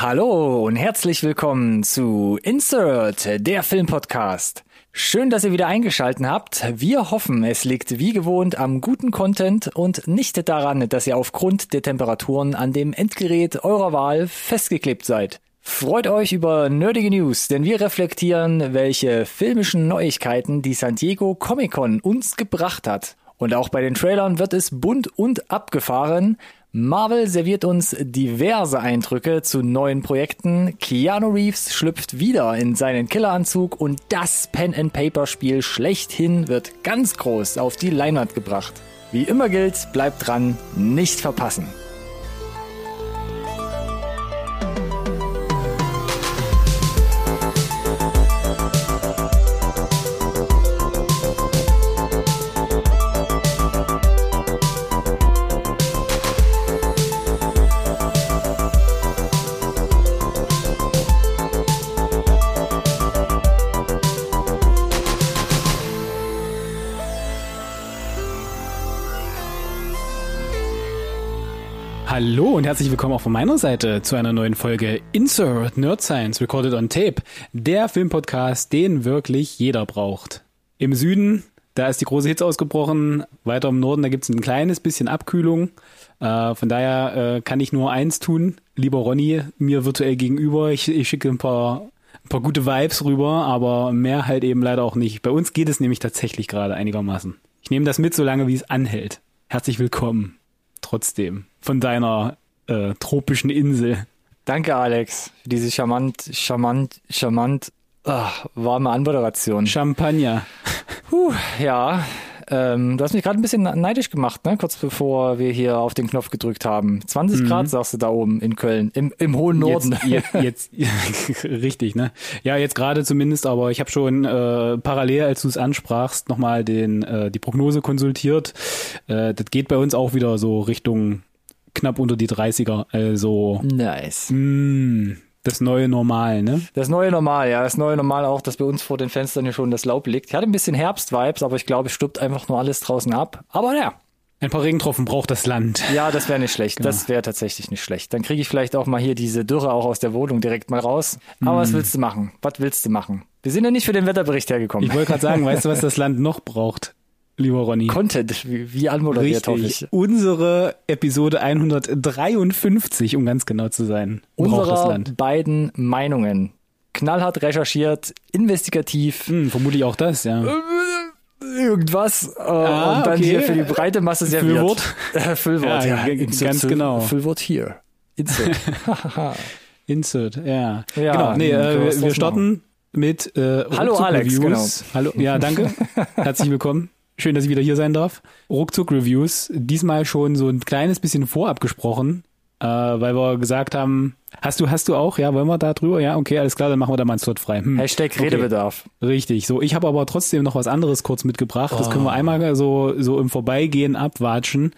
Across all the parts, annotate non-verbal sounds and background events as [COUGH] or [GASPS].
Hallo und herzlich willkommen zu Insert, der Filmpodcast. Schön, dass ihr wieder eingeschalten habt. Wir hoffen, es liegt wie gewohnt am guten Content und nicht daran, dass ihr aufgrund der Temperaturen an dem Endgerät eurer Wahl festgeklebt seid. Freut euch über nerdige News, denn wir reflektieren, welche filmischen Neuigkeiten die San Diego Comic Con uns gebracht hat. Und auch bei den Trailern wird es bunt und abgefahren. Marvel serviert uns diverse Eindrücke zu neuen Projekten. Keanu Reeves schlüpft wieder in seinen Killeranzug und das Pen-and-Paper-Spiel schlechthin wird ganz groß auf die Leinwand gebracht. Wie immer gilt, bleibt dran, nicht verpassen. Hallo und herzlich willkommen auch von meiner Seite zu einer neuen Folge Insert Nerd Science Recorded on Tape, der Filmpodcast, den wirklich jeder braucht. Im Süden, da ist die große Hitze ausgebrochen, weiter im Norden, da gibt es ein kleines bisschen Abkühlung. Äh, von daher äh, kann ich nur eins tun, lieber Ronny, mir virtuell gegenüber, ich, ich schicke ein paar, ein paar gute Vibes rüber, aber mehr halt eben leider auch nicht. Bei uns geht es nämlich tatsächlich gerade einigermaßen. Ich nehme das mit, solange wie es anhält. Herzlich willkommen trotzdem von deiner äh, tropischen Insel. Danke, Alex, für diese charmant, charmant, charmant, ach, warme Anmoderation. Champagner. Puh, ja, ähm, du hast mich gerade ein bisschen neidisch gemacht, ne? kurz bevor wir hier auf den Knopf gedrückt haben. 20 mhm. Grad sagst du da oben in Köln, im, im hohen Norden. Jetzt, jetzt, [LAUGHS] jetzt richtig, ne? Ja, jetzt gerade zumindest, aber ich habe schon äh, parallel, als du es ansprachst, nochmal den äh, die Prognose konsultiert. Äh, das geht bei uns auch wieder so Richtung knapp unter die 30er. Also nice. Mh, mm, das neue Normal, ne? Das neue Normal, ja. Das neue Normal auch, dass bei uns vor den Fenstern hier schon das Laub liegt. Hatte ein bisschen Herbst-Vibes, aber ich glaube, es stirbt einfach nur alles draußen ab. Aber ja. Ein paar Regentropfen braucht das Land. Ja, das wäre nicht schlecht. Genau. Das wäre tatsächlich nicht schlecht. Dann kriege ich vielleicht auch mal hier diese Dürre auch aus der Wohnung direkt mal raus. Aber mm. was willst du machen? Was willst du machen? Wir sind ja nicht für den Wetterbericht hergekommen. Ich wollte gerade sagen, [LAUGHS] weißt du, was das Land noch braucht? Lieber Ronny. Content, wie, wie anmoderiert, Richtig. hoffe ich. Unsere Episode 153, um ganz genau zu sein. Unsere beiden Meinungen. Knallhart recherchiert, investigativ. Hm, vermutlich auch das, ja. Irgendwas. Äh, ah, und dann okay. hier für die breite Masse [LAUGHS] serviert. Füllwort? Äh, [LAUGHS] Füllwort, ja. ja. ganz genau. Füllwort hier. Insert. [LAUGHS] Insert, ja. ja genau, nee, äh, wir starten mit äh, Hallo Alex, genau. Hallo, ja, danke. Herzlich willkommen. Schön, dass ich wieder hier sein darf. Ruckzuck Reviews. Diesmal schon so ein kleines bisschen vorab gesprochen, äh, weil wir gesagt haben, Hast du, hast du auch? Ja, wollen wir da drüber? Ja, okay, alles klar, dann machen wir da mal einen Slot frei. Hm. Hashtag Redebedarf. Okay. Richtig. So, ich habe aber trotzdem noch was anderes kurz mitgebracht. Oh. Das können wir oh. einmal so, so im Vorbeigehen abwatschen.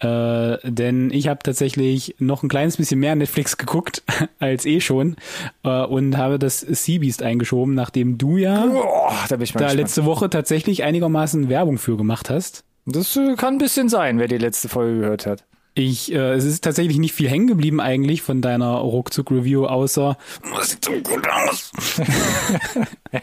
Äh, denn ich habe tatsächlich noch ein kleines bisschen mehr Netflix geguckt [LAUGHS] als eh schon äh, und habe das Seabeast eingeschoben, nachdem du ja oh, da, da letzte Woche tatsächlich einigermaßen Werbung für gemacht hast. Das äh, kann ein bisschen sein, wer die letzte Folge gehört hat. Ich, äh, es ist tatsächlich nicht viel hängen geblieben eigentlich von deiner Ruckzuck-Review, außer das sieht so gut aus. ja.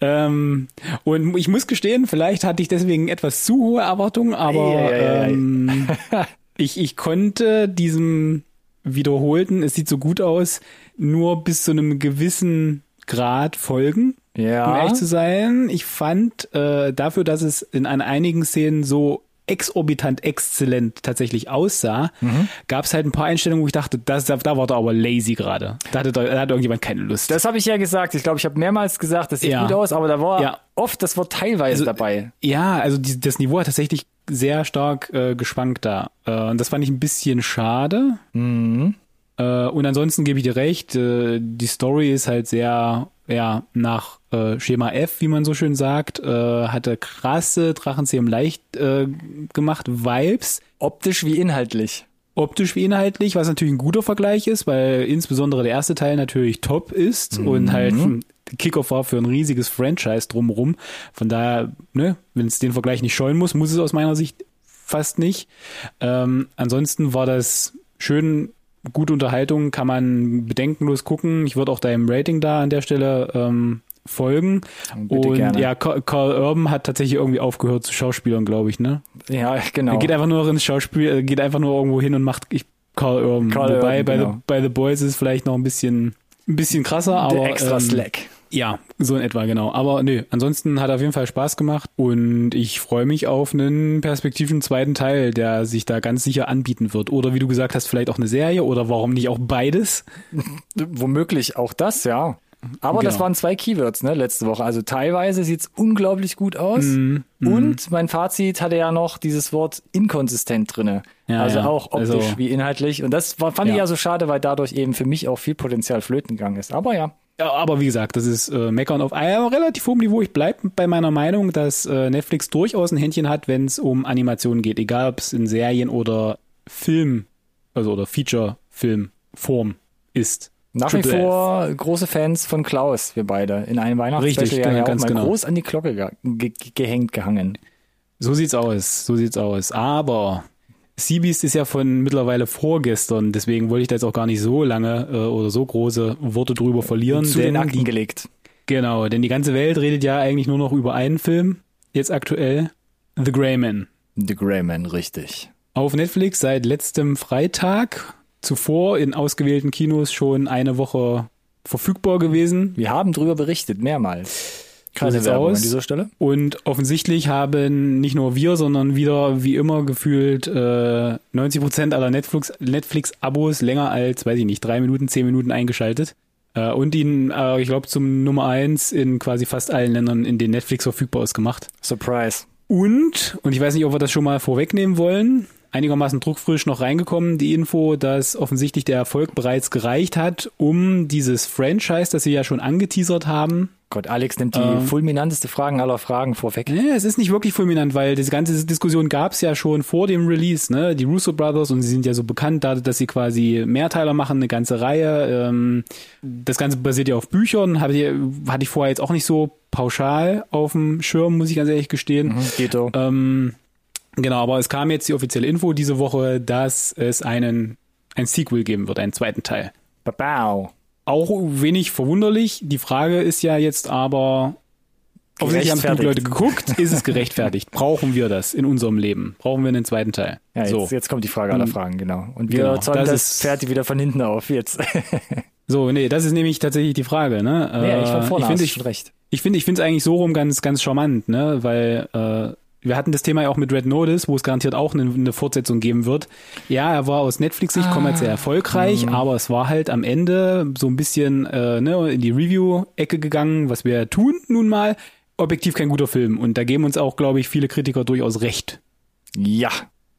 [LAUGHS] ähm, und ich muss gestehen, vielleicht hatte ich deswegen etwas zu hohe Erwartungen, aber ähm, [LAUGHS] ich, ich konnte diesem wiederholten, es sieht so gut aus, nur bis zu einem gewissen Grad folgen. Ja. Um ehrlich zu sein, ich fand äh, dafür, dass es in an einigen Szenen so exorbitant exzellent tatsächlich aussah, mhm. gab es halt ein paar Einstellungen, wo ich dachte, das, da, da war er aber lazy gerade. Da hatte, da hatte irgendjemand keine Lust. Das habe ich ja gesagt. Ich glaube, ich habe mehrmals gesagt, das sieht ja. gut aus, aber da war ja. oft das Wort teilweise also, dabei. Ja, also die, das Niveau hat tatsächlich sehr stark äh, geschwankt da. Äh, und das fand ich ein bisschen schade. Mhm. Äh, und ansonsten gebe ich dir recht, äh, die Story ist halt sehr ja, nach äh, Schema F, wie man so schön sagt, äh, hatte krasse Drachenzähmen leicht äh, gemacht Vibes. Optisch wie inhaltlich. Optisch wie inhaltlich, was natürlich ein guter Vergleich ist, weil insbesondere der erste Teil natürlich top ist mhm. und halt Kickoff war für ein riesiges Franchise drumherum. Von daher, ne, wenn es den Vergleich nicht scheuen muss, muss es aus meiner Sicht fast nicht. Ähm, ansonsten war das schön gute Unterhaltung, kann man bedenkenlos gucken. Ich würde auch deinem Rating da an der Stelle ähm, folgen. Bitte und gerne. ja, Carl Urban hat tatsächlich irgendwie aufgehört zu Schauspielern, glaube ich, ne? Ja, genau. Er geht einfach nur ins Schauspiel, geht einfach nur irgendwo hin und macht ich, Carl Urban. Carl Wobei Urban, bei, genau. the, bei The Boys ist es vielleicht noch ein bisschen, ein bisschen krasser, aber. Der extra ähm, Slack. Ja, so in etwa, genau. Aber nö, ansonsten hat auf jeden Fall Spaß gemacht und ich freue mich auf einen perspektiven zweiten Teil, der sich da ganz sicher anbieten wird. Oder wie du gesagt hast, vielleicht auch eine Serie oder warum nicht auch beides? [LAUGHS] Womöglich auch das, ja. Aber das Genau. waren zwei Keywords, ne, letzte Woche. Also teilweise sieht's unglaublich gut aus. Mhm, Und mein Fazit hatte ja noch dieses Wort inkonsistent drinne. Ja, also ja. auch optisch Also- wie inhaltlich. Und das war, fand ich Ja. ja so schade, weil dadurch eben für mich auch viel Potenzial flöten gegangen ist. Aber ja, Ja, aber wie gesagt, das ist äh, Meckern auf einem relativ hohem Niveau. Ich bleib bei meiner Meinung, dass äh, Netflix durchaus ein Händchen hat, wenn es um Animationen geht, egal ob es in Serien oder Film, also oder Feature-Film-Form ist. Nach wie Triple F. vor große Fans von Klaus, wir beide. In einem Weihnachtsspecial Richtig, ja, ja auch ganz mal genau. groß an die Glocke ge ge gehängt, gehangen. So sieht's aus, so sieht's aus. Aber Seabeast ist ja von mittlerweile vorgestern, deswegen wollte ich da jetzt auch gar nicht so lange äh, oder so große Worte drüber verlieren. Zu den Akten gelegt. genau, denn die ganze Welt redet ja eigentlich nur noch über einen Film, jetzt aktuell, The Grey Man. The Greyman, richtig. Auf Netflix seit letztem Freitag, zuvor in ausgewählten Kinos schon eine Woche verfügbar gewesen. Wir haben drüber berichtet, mehrmals. Keine sieht's Werbung aus. an dieser Stelle. Und offensichtlich haben nicht nur wir, sondern wieder wie immer gefühlt äh, 90 Prozent aller Netflix Netflix-Abos länger als, weiß ich nicht, drei Minuten, zehn Minuten eingeschaltet. Äh, und ihn, äh, ich glaube, zum Nummer eins in quasi fast allen Ländern, in denen Netflix verfügbar ist, gemacht. Surprise. Und, und ich weiß nicht, ob wir das schon mal vorwegnehmen wollen, einigermaßen druckfrisch noch reingekommen, die Info, dass offensichtlich der Erfolg bereits gereicht hat, um dieses Franchise, das sie ja schon angeteasert haben, Gott, Alex nimmt die Ähm. fulminanteste Fragen aller Fragen vorweg. Nee, es ist nicht wirklich fulminant, weil diese ganze Diskussion gab es ja schon vor dem Release, ne? Die Russo Brothers und sie sind ja so bekannt, dadurch, dass sie quasi Mehrteiler machen, eine ganze Reihe. Ähm, das Ganze basiert ja auf Büchern, hatte ich, vorher jetzt auch nicht so pauschal auf dem Schirm, muss ich ganz ehrlich gestehen. Mhm, Ghetto. Ähm, genau, aber es kam jetzt die offizielle Info diese Woche, dass es einen ein Sequel geben wird, einen zweiten Teil. Babau. Auch wenig verwunderlich. Die Frage ist ja jetzt aber, offensichtlich haben genug Leute geguckt, ist es gerechtfertigt? [LAUGHS] Brauchen wir das in unserem Leben? Brauchen wir einen zweiten Teil? Ja, so. jetzt, jetzt kommt die Frage aller Fragen, genau. Und wir genau, zäumen das das, Pferd wieder von hinten auf jetzt. [LAUGHS] so, nee, das ist nämlich tatsächlich die Frage, ne? ja, ich von Äh, vorne ich finde, hast ich, schon recht. ich finde, ich finde es eigentlich so rum ganz, ganz charmant, ne? Weil äh, wir hatten das Thema ja auch mit Red Notice, wo es garantiert auch eine, eine Fortsetzung geben wird. Ja, er war aus Netflix-Sicht kommerziell erfolgreich, aber es war halt am Ende so ein bisschen äh, ne, in die Review-Ecke gegangen, was wir tun nun mal. Objektiv kein guter Film. Und da geben uns auch, glaube ich, viele Kritiker durchaus recht. Ja.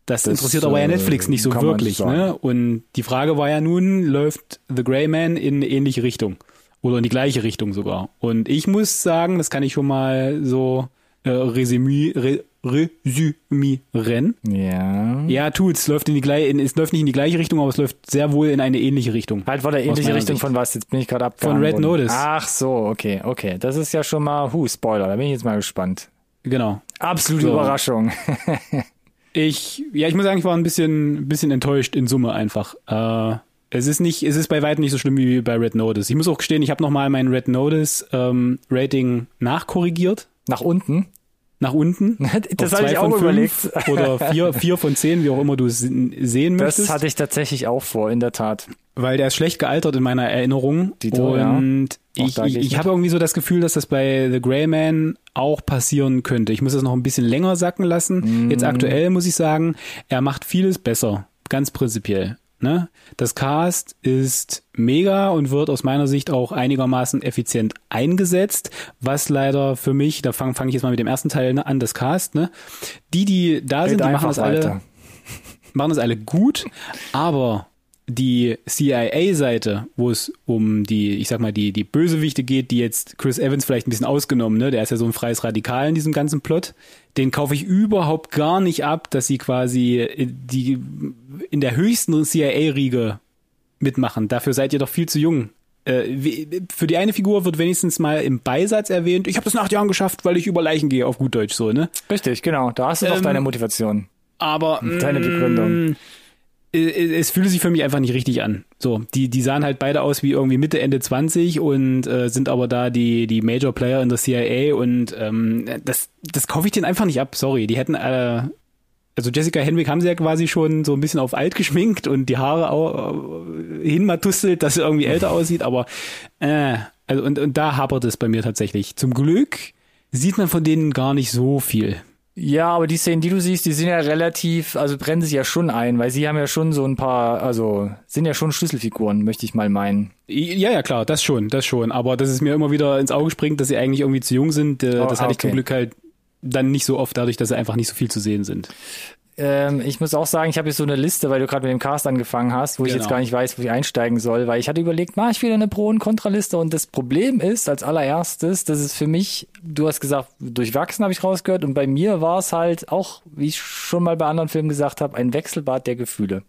Das, Das, interessiert aber ja äh, Netflix nicht so wirklich. Ne? Und die Frage war ja nun, läuft The Grey Man in eine ähnliche Richtung? Oder in die gleiche Richtung sogar. Und ich muss sagen, das kann ich schon mal so äh, resümie, re, resümieren. Ja. Ja, tut's. Läuft in die gleiche, es läuft nicht in die gleiche Richtung, aber es läuft sehr wohl in eine ähnliche Richtung. Halt war der ähnliche Richtung Sicht. von was? Jetzt bin ich gerade abgehangen Red worden. Notice. Ach so, okay, okay. Das ist ja schon mal, hu, Spoiler, da bin ich jetzt mal gespannt. Genau. Absolute So. Überraschung. [LAUGHS] Ich, ja, ich muss sagen, ich war ein bisschen, bisschen enttäuscht in Summe einfach. Äh, es ist nicht, es ist bei weitem nicht so schlimm wie bei Red Notice. Ich muss auch gestehen, ich habe nochmal mein Red Notice ähm, Rating nachkorrigiert, Nach unten. Nach unten. [LAUGHS] Das hatte ich auch überlegt. [LAUGHS] Oder vier, vier von zehn, wie auch immer du sehen Das möchtest. hatte ich tatsächlich auch vor, in der Tat. weil der ist schlecht gealtert in meiner Erinnerung. Dito, ja. und Auch ich, ich, ich habe irgendwie so das Gefühl, dass das bei The Grey Man auch passieren könnte. Ich muss das noch ein bisschen länger sacken lassen. Mhm. Jetzt aktuell muss ich sagen, er macht vieles besser, ganz prinzipiell. Ne? Das Cast ist mega und wird aus meiner Sicht auch einigermaßen effizient eingesetzt, was leider für mich, da fange fang ich jetzt mal mit dem ersten Teil an, das Cast, ne? Die, die da Red sind, die machen das alle weiter. machen das alle gut, aber die CIA-Seite, wo es um die, ich sag mal, die, die Bösewichte geht, die jetzt Chris Evans vielleicht ein bisschen ausgenommen, ne? Der ist ja so ein freies Radikal in diesem ganzen Plot. Den kaufe ich überhaupt gar nicht ab, dass sie quasi äh, die in der höchsten CIA-Riege mitmachen. Dafür seid ihr doch viel zu jung. Äh, für die eine Figur wird wenigstens mal im Beisatz erwähnt, ich habe das nach Jahren geschafft, weil ich über Leichen gehe, auf gut Deutsch so, ne? Richtig, genau. Da hast du doch Ähm, deine Motivation. Aber Deine Begründung. Mm, es fühlte sich für mich einfach nicht richtig an. So, die, die sahen halt beide aus wie irgendwie Mitte, Ende 20 und äh, sind aber da die, die Major Player in der CIA und ähm, das, das kaufe ich denen einfach nicht ab, sorry. Die hätten, äh, also Jessica Henwick haben sie ja quasi schon so ein bisschen auf alt geschminkt und die Haare auch äh, hinmatustelt, dass sie irgendwie älter aussieht, aber äh, also und, und da hapert es bei mir tatsächlich. Zum Glück sieht man von denen gar nicht so viel. Ja, aber die Szenen, die du siehst, die sind ja relativ, also brennen sich ja schon ein, weil sie haben ja schon so ein paar, also sind ja schon Schlüsselfiguren, möchte ich mal meinen. Ja, ja, klar, das schon, das schon. Aber dass es mir immer wieder ins Auge springt, dass sie eigentlich irgendwie zu jung sind, äh, oh, das hatte okay. ich zum Glück halt dann nicht so oft, dadurch, dass sie einfach nicht so viel zu sehen sind. Ähm, ich muss auch sagen, ich habe jetzt so eine Liste, weil du gerade mit dem Cast angefangen hast, wo genau. ich jetzt genau. gar nicht weiß, wo ich einsteigen soll, weil ich hatte überlegt, mache ich wieder eine Pro- und Kontraliste und das Problem ist als allererstes, dass es für mich, du hast gesagt, durchwachsen habe ich rausgehört und bei mir war es halt auch, wie ich schon mal bei anderen Filmen gesagt habe, ein Wechselbad der Gefühle.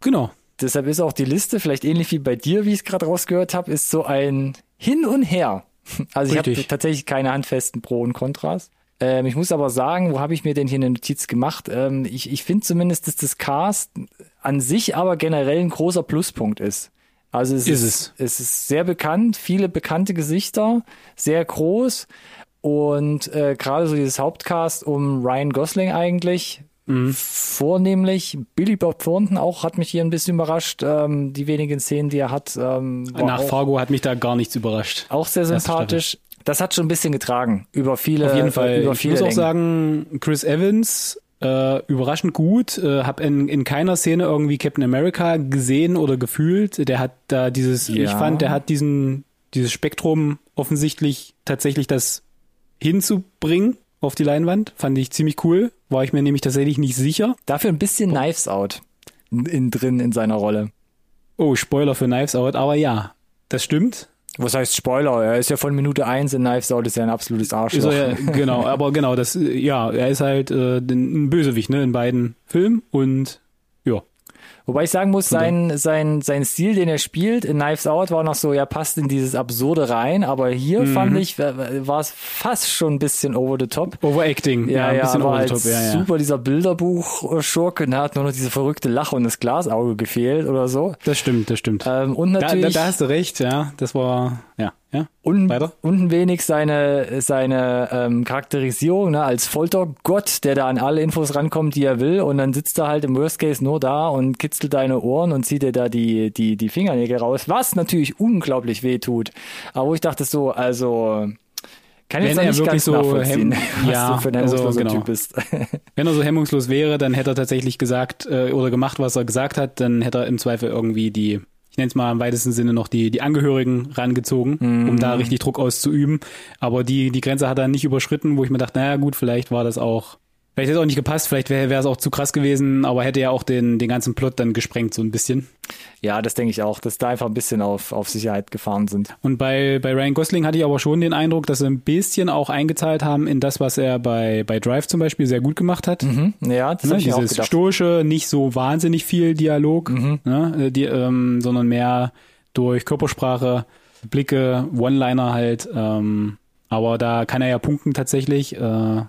Genau. Deshalb ist auch die Liste, vielleicht ähnlich wie bei dir, wie ich es gerade rausgehört habe, ist so ein Hin und Her. [LAUGHS] Also Richtig. ich habe tatsächlich keine handfesten Pro und Kontras. Ähm, ich muss aber sagen, wo habe ich mir denn hier eine Notiz gemacht? Ähm, ich ich finde zumindest, dass das Cast an sich aber generell ein großer Pluspunkt ist. Also es ist, ist es. es ist sehr bekannt, viele bekannte Gesichter, sehr groß und äh, gerade so dieses Hauptcast um Ryan Gosling eigentlich. Mhm. Vornehmlich Billy Bob Thornton auch hat mich hier ein bisschen überrascht. Ähm, die wenigen Szenen, die er hat. Ähm, Nach Fargo hat mich da gar nichts überrascht. Auch sehr sympathisch das hat schon ein bisschen getragen über viele. Auf jeden Fall. Über viele ich muss auch sagen, Chris Evans äh, überraschend gut. Äh, hab in, in keiner Szene irgendwie Captain America gesehen oder gefühlt. Der hat da dieses, ja. ich fand, der hat diesen dieses Spektrum offensichtlich tatsächlich das hinzubringen auf die Leinwand. Fand ich ziemlich cool. War ich mir nämlich tatsächlich nicht sicher. Dafür ein bisschen Knives Out in, drin in seiner Rolle. Oh, Spoiler für Knives Out, aber ja, das stimmt. Was heißt Spoiler? Er ist ja von Minute eins in Knives Out, ist ja ein absolutes Arschloch. Ja, genau, [LAUGHS] aber genau, das, ja, er ist halt äh, ein Bösewicht, ne, in beiden Filmen und ja. Wobei ich sagen muss, sein, sein, sein Stil, den er spielt in Knives Out, war noch so, ja, passt in dieses Absurde rein, aber hier mhm. fand ich, war es fast schon ein bisschen over the top. Overacting, ja, ja, ein bisschen over the top, ja, ja. Super, dieser Bilderbuch-Schurke, da hat nur noch diese verrückte Lache und das Glasauge gefehlt oder so. Das stimmt, das stimmt. Ähm, und natürlich. Da, da, da hast du recht, ja, das war, ja. Ja, und, weiter. und ein wenig seine, seine ähm, Charakterisierung ne, als Foltergott, der da an alle Infos rankommt, die er will. Und dann sitzt er halt im Worst Case nur da und kitzelt deine Ohren und zieht dir da die, die, die Fingernägel raus, was natürlich unglaublich weh tut. Aber wo ich dachte so, also kann jetzt wenn er wirklich so hem [LAUGHS] ja, für ein also, genau. Typ bist. [LAUGHS] wenn er so hemmungslos wäre, dann hätte er tatsächlich gesagt äh, oder gemacht, was er gesagt hat, dann hätte er im Zweifel irgendwie die ich nenne es mal im weitesten Sinne noch die, die Angehörigen rangezogen, mhm. um da richtig Druck auszuüben. Aber die, die Grenze hat er nicht überschritten, wo ich mir dachte, naja gut, vielleicht war das auch Vielleicht hätte es auch nicht gepasst, vielleicht wäre es auch zu krass gewesen, aber hätte ja auch den, den ganzen Plot dann gesprengt, so ein bisschen. Ja, das denke ich auch, dass da einfach ein bisschen auf, auf Sicherheit gefahren sind. Und bei, bei Ryan Gosling hatte ich aber schon den Eindruck, dass sie ein bisschen auch eingezahlt haben in das, was er bei, bei Drive zum Beispiel sehr gut gemacht hat. Mhm. Ja, das ne, ich Dieses auch stoische, nicht so wahnsinnig viel Dialog, mhm. ne, die, ähm, sondern mehr durch Körpersprache, Blicke, One-Liner halt. Ähm, aber da kann er ja punkten tatsächlich. Äh,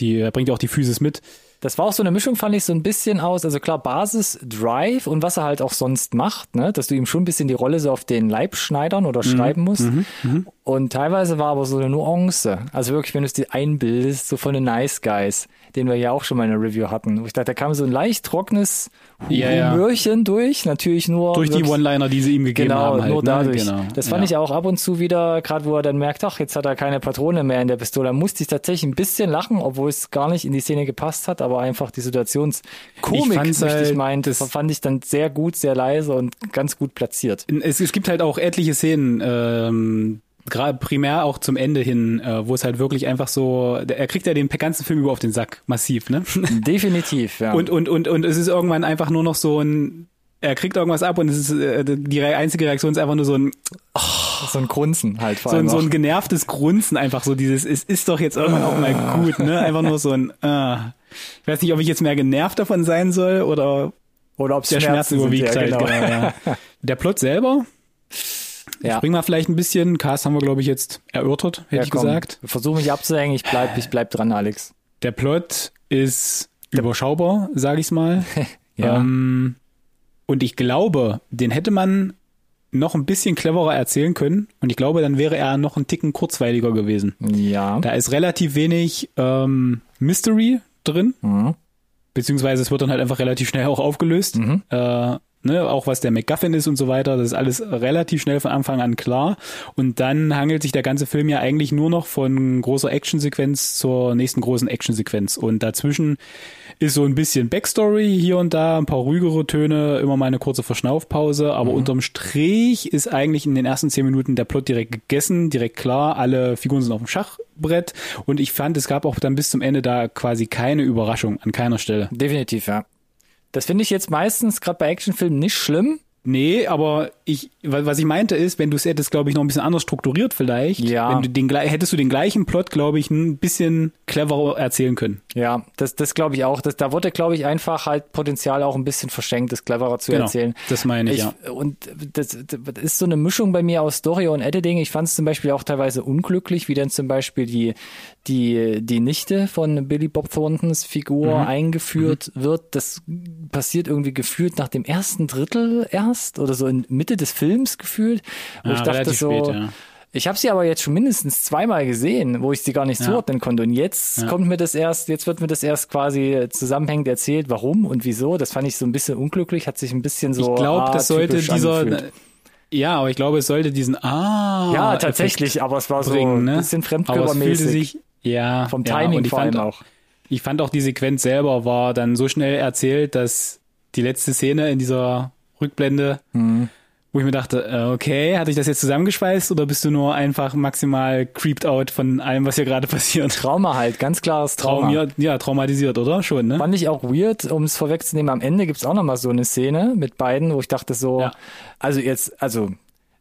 die er bringt ja auch die Physis mit. Das war auch so eine Mischung, fand ich so ein bisschen aus, also klar, Basis, Drive und was er halt auch sonst macht, ne, dass du ihm schon ein bisschen die Rolle so auf den Leib schneidern oder mhm. schreiben musst. Mhm. Mhm. Und teilweise war aber so eine Nuance. Also wirklich, wenn du es dir einbildest, so von den Nice Guys, den wir ja auch schon mal in der Review hatten. Wo ich dachte, da kam so ein leicht trockenes ja, Humörchen ja. durch, natürlich nur. Durch die One-Liner, die sie ihm gegeben genau, haben. Halt, nur ne? dadurch. Genau. Das fand ja. ich auch ab und zu wieder, gerade wo er dann merkt, ach, jetzt hat er keine Patrone mehr in der Pistole. Da musste ich tatsächlich ein bisschen lachen, obwohl es gar nicht in die Szene gepasst hat, aber einfach die Situationskomik, ich halt, ich meint, das fand ich dann sehr gut, sehr leise und ganz gut platziert. Es, es gibt halt auch etliche Szenen, ähm, gerade primär auch zum Ende hin, äh, wo es halt wirklich einfach so, er kriegt ja den ganzen Film über auf den Sack, massiv, ne? [LAUGHS] Definitiv, ja. Und, und, und, und es ist irgendwann einfach nur noch so ein, er kriegt irgendwas ab und es ist, äh, die einzige Reaktion ist einfach nur so ein, oh, so ein Grunzen halt vor so, ein, so ein genervtes Grunzen einfach so dieses, es ist doch jetzt irgendwann auch mal gut, ne? Einfach nur so ein, äh. [LAUGHS] ich weiß nicht, ob ich jetzt mehr genervt davon sein soll oder, oder ob der Schmerz überwiegt ja, halt. Genau. Genau, ja. Der Plot selber, ja. Springen wir vielleicht ein bisschen. Cast haben wir, glaube ich, jetzt erörtert, hätte ja, ich komm. gesagt. Versuche mich abzuhängen, ich bleib, ich bleib dran, Alex. Der Plot ist Der überschaubar, sage ich's mal. [LAUGHS] ja. Ähm, Und ich glaube, den hätte man noch ein bisschen cleverer erzählen können. Und ich glaube, dann wäre er noch ein Ticken kurzweiliger gewesen. Ja. Da ist relativ wenig ähm, Mystery drin. Mhm. Beziehungsweise es wird dann halt einfach relativ schnell auch aufgelöst. Mhm. Äh, ne, auch was der MacGuffin ist und so weiter, das ist alles relativ schnell von Anfang an klar. Und dann hangelt sich der ganze Film ja eigentlich nur noch von großer Actionsequenz zur nächsten großen Actionsequenz. Und dazwischen ist so ein bisschen Backstory hier und da, ein paar ruhigere Töne, immer mal eine kurze Verschnaufpause, aber unterm Strich ist eigentlich in den ersten zehn Minuten der Plot direkt gegessen, direkt klar, alle Figuren sind auf dem Schachbrett und ich fand, es gab auch dann bis zum Ende da quasi keine Überraschung an keiner Stelle. Definitiv, ja. Das finde ich jetzt meistens gerade bei Actionfilmen nicht schlimm. Nee, aber ich, wa- was ich meinte ist, wenn du es hättest, glaube ich, noch ein bisschen anders strukturiert vielleicht, Ja. wenn du den, hättest du den gleichen Plot, glaube ich, ein bisschen cleverer erzählen können. Ja, das, das glaube ich auch. Das, da wurde, glaube ich, einfach halt Potenzial auch ein bisschen verschenkt, das cleverer zu Genau, erzählen. das meine ich, ja. Und das, das ist so eine Mischung bei mir aus Story und Editing. Ich fand es zum Beispiel auch teilweise unglücklich, wie dann zum Beispiel die, die, die Nichte von Billy Bob Thorntons Figur Mhm. eingeführt wird. Das passiert irgendwie gefühlt nach dem ersten Drittel erst oder so in Mitte des Films gefühlt. Wo Ja, ich dachte so, spät, ja. ich habe sie aber jetzt schon mindestens zweimal gesehen, wo ich sie gar nicht Ja. zuordnen konnte. Und jetzt Ja. kommt mir das erst, jetzt wird mir das erst quasi zusammenhängend erzählt, warum und wieso. Das fand ich so ein bisschen unglücklich, hat sich ein bisschen so. ich glaube, ah, das sollte dieser, angefühlt. ja, aber ich glaube, es sollte diesen Ah. Ja, Effekt tatsächlich, aber es war so bringen, ein ne? bisschen es fühlte fremdkörpermäßig. sich, ja, vom ja, Timing ich vor fand, allem auch. Ich fand auch die Sequenz selber war dann so schnell erzählt, dass die letzte Szene in dieser Rückblende, Mhm. wo ich mir dachte, äh, okay, hatte ich das jetzt zusammengeschweißt oder bist du nur einfach maximal creeped out von allem, was hier gerade [LAUGHS] passiert? Trauma halt, ganz klares Trauma. Traum, ja, traumatisiert, oder? Schon, ne? Fand ich auch weird, um es vorwegzunehmen. Am Ende gibt's auch noch mal so eine Szene mit beiden, wo ich dachte so, Ja. also jetzt, also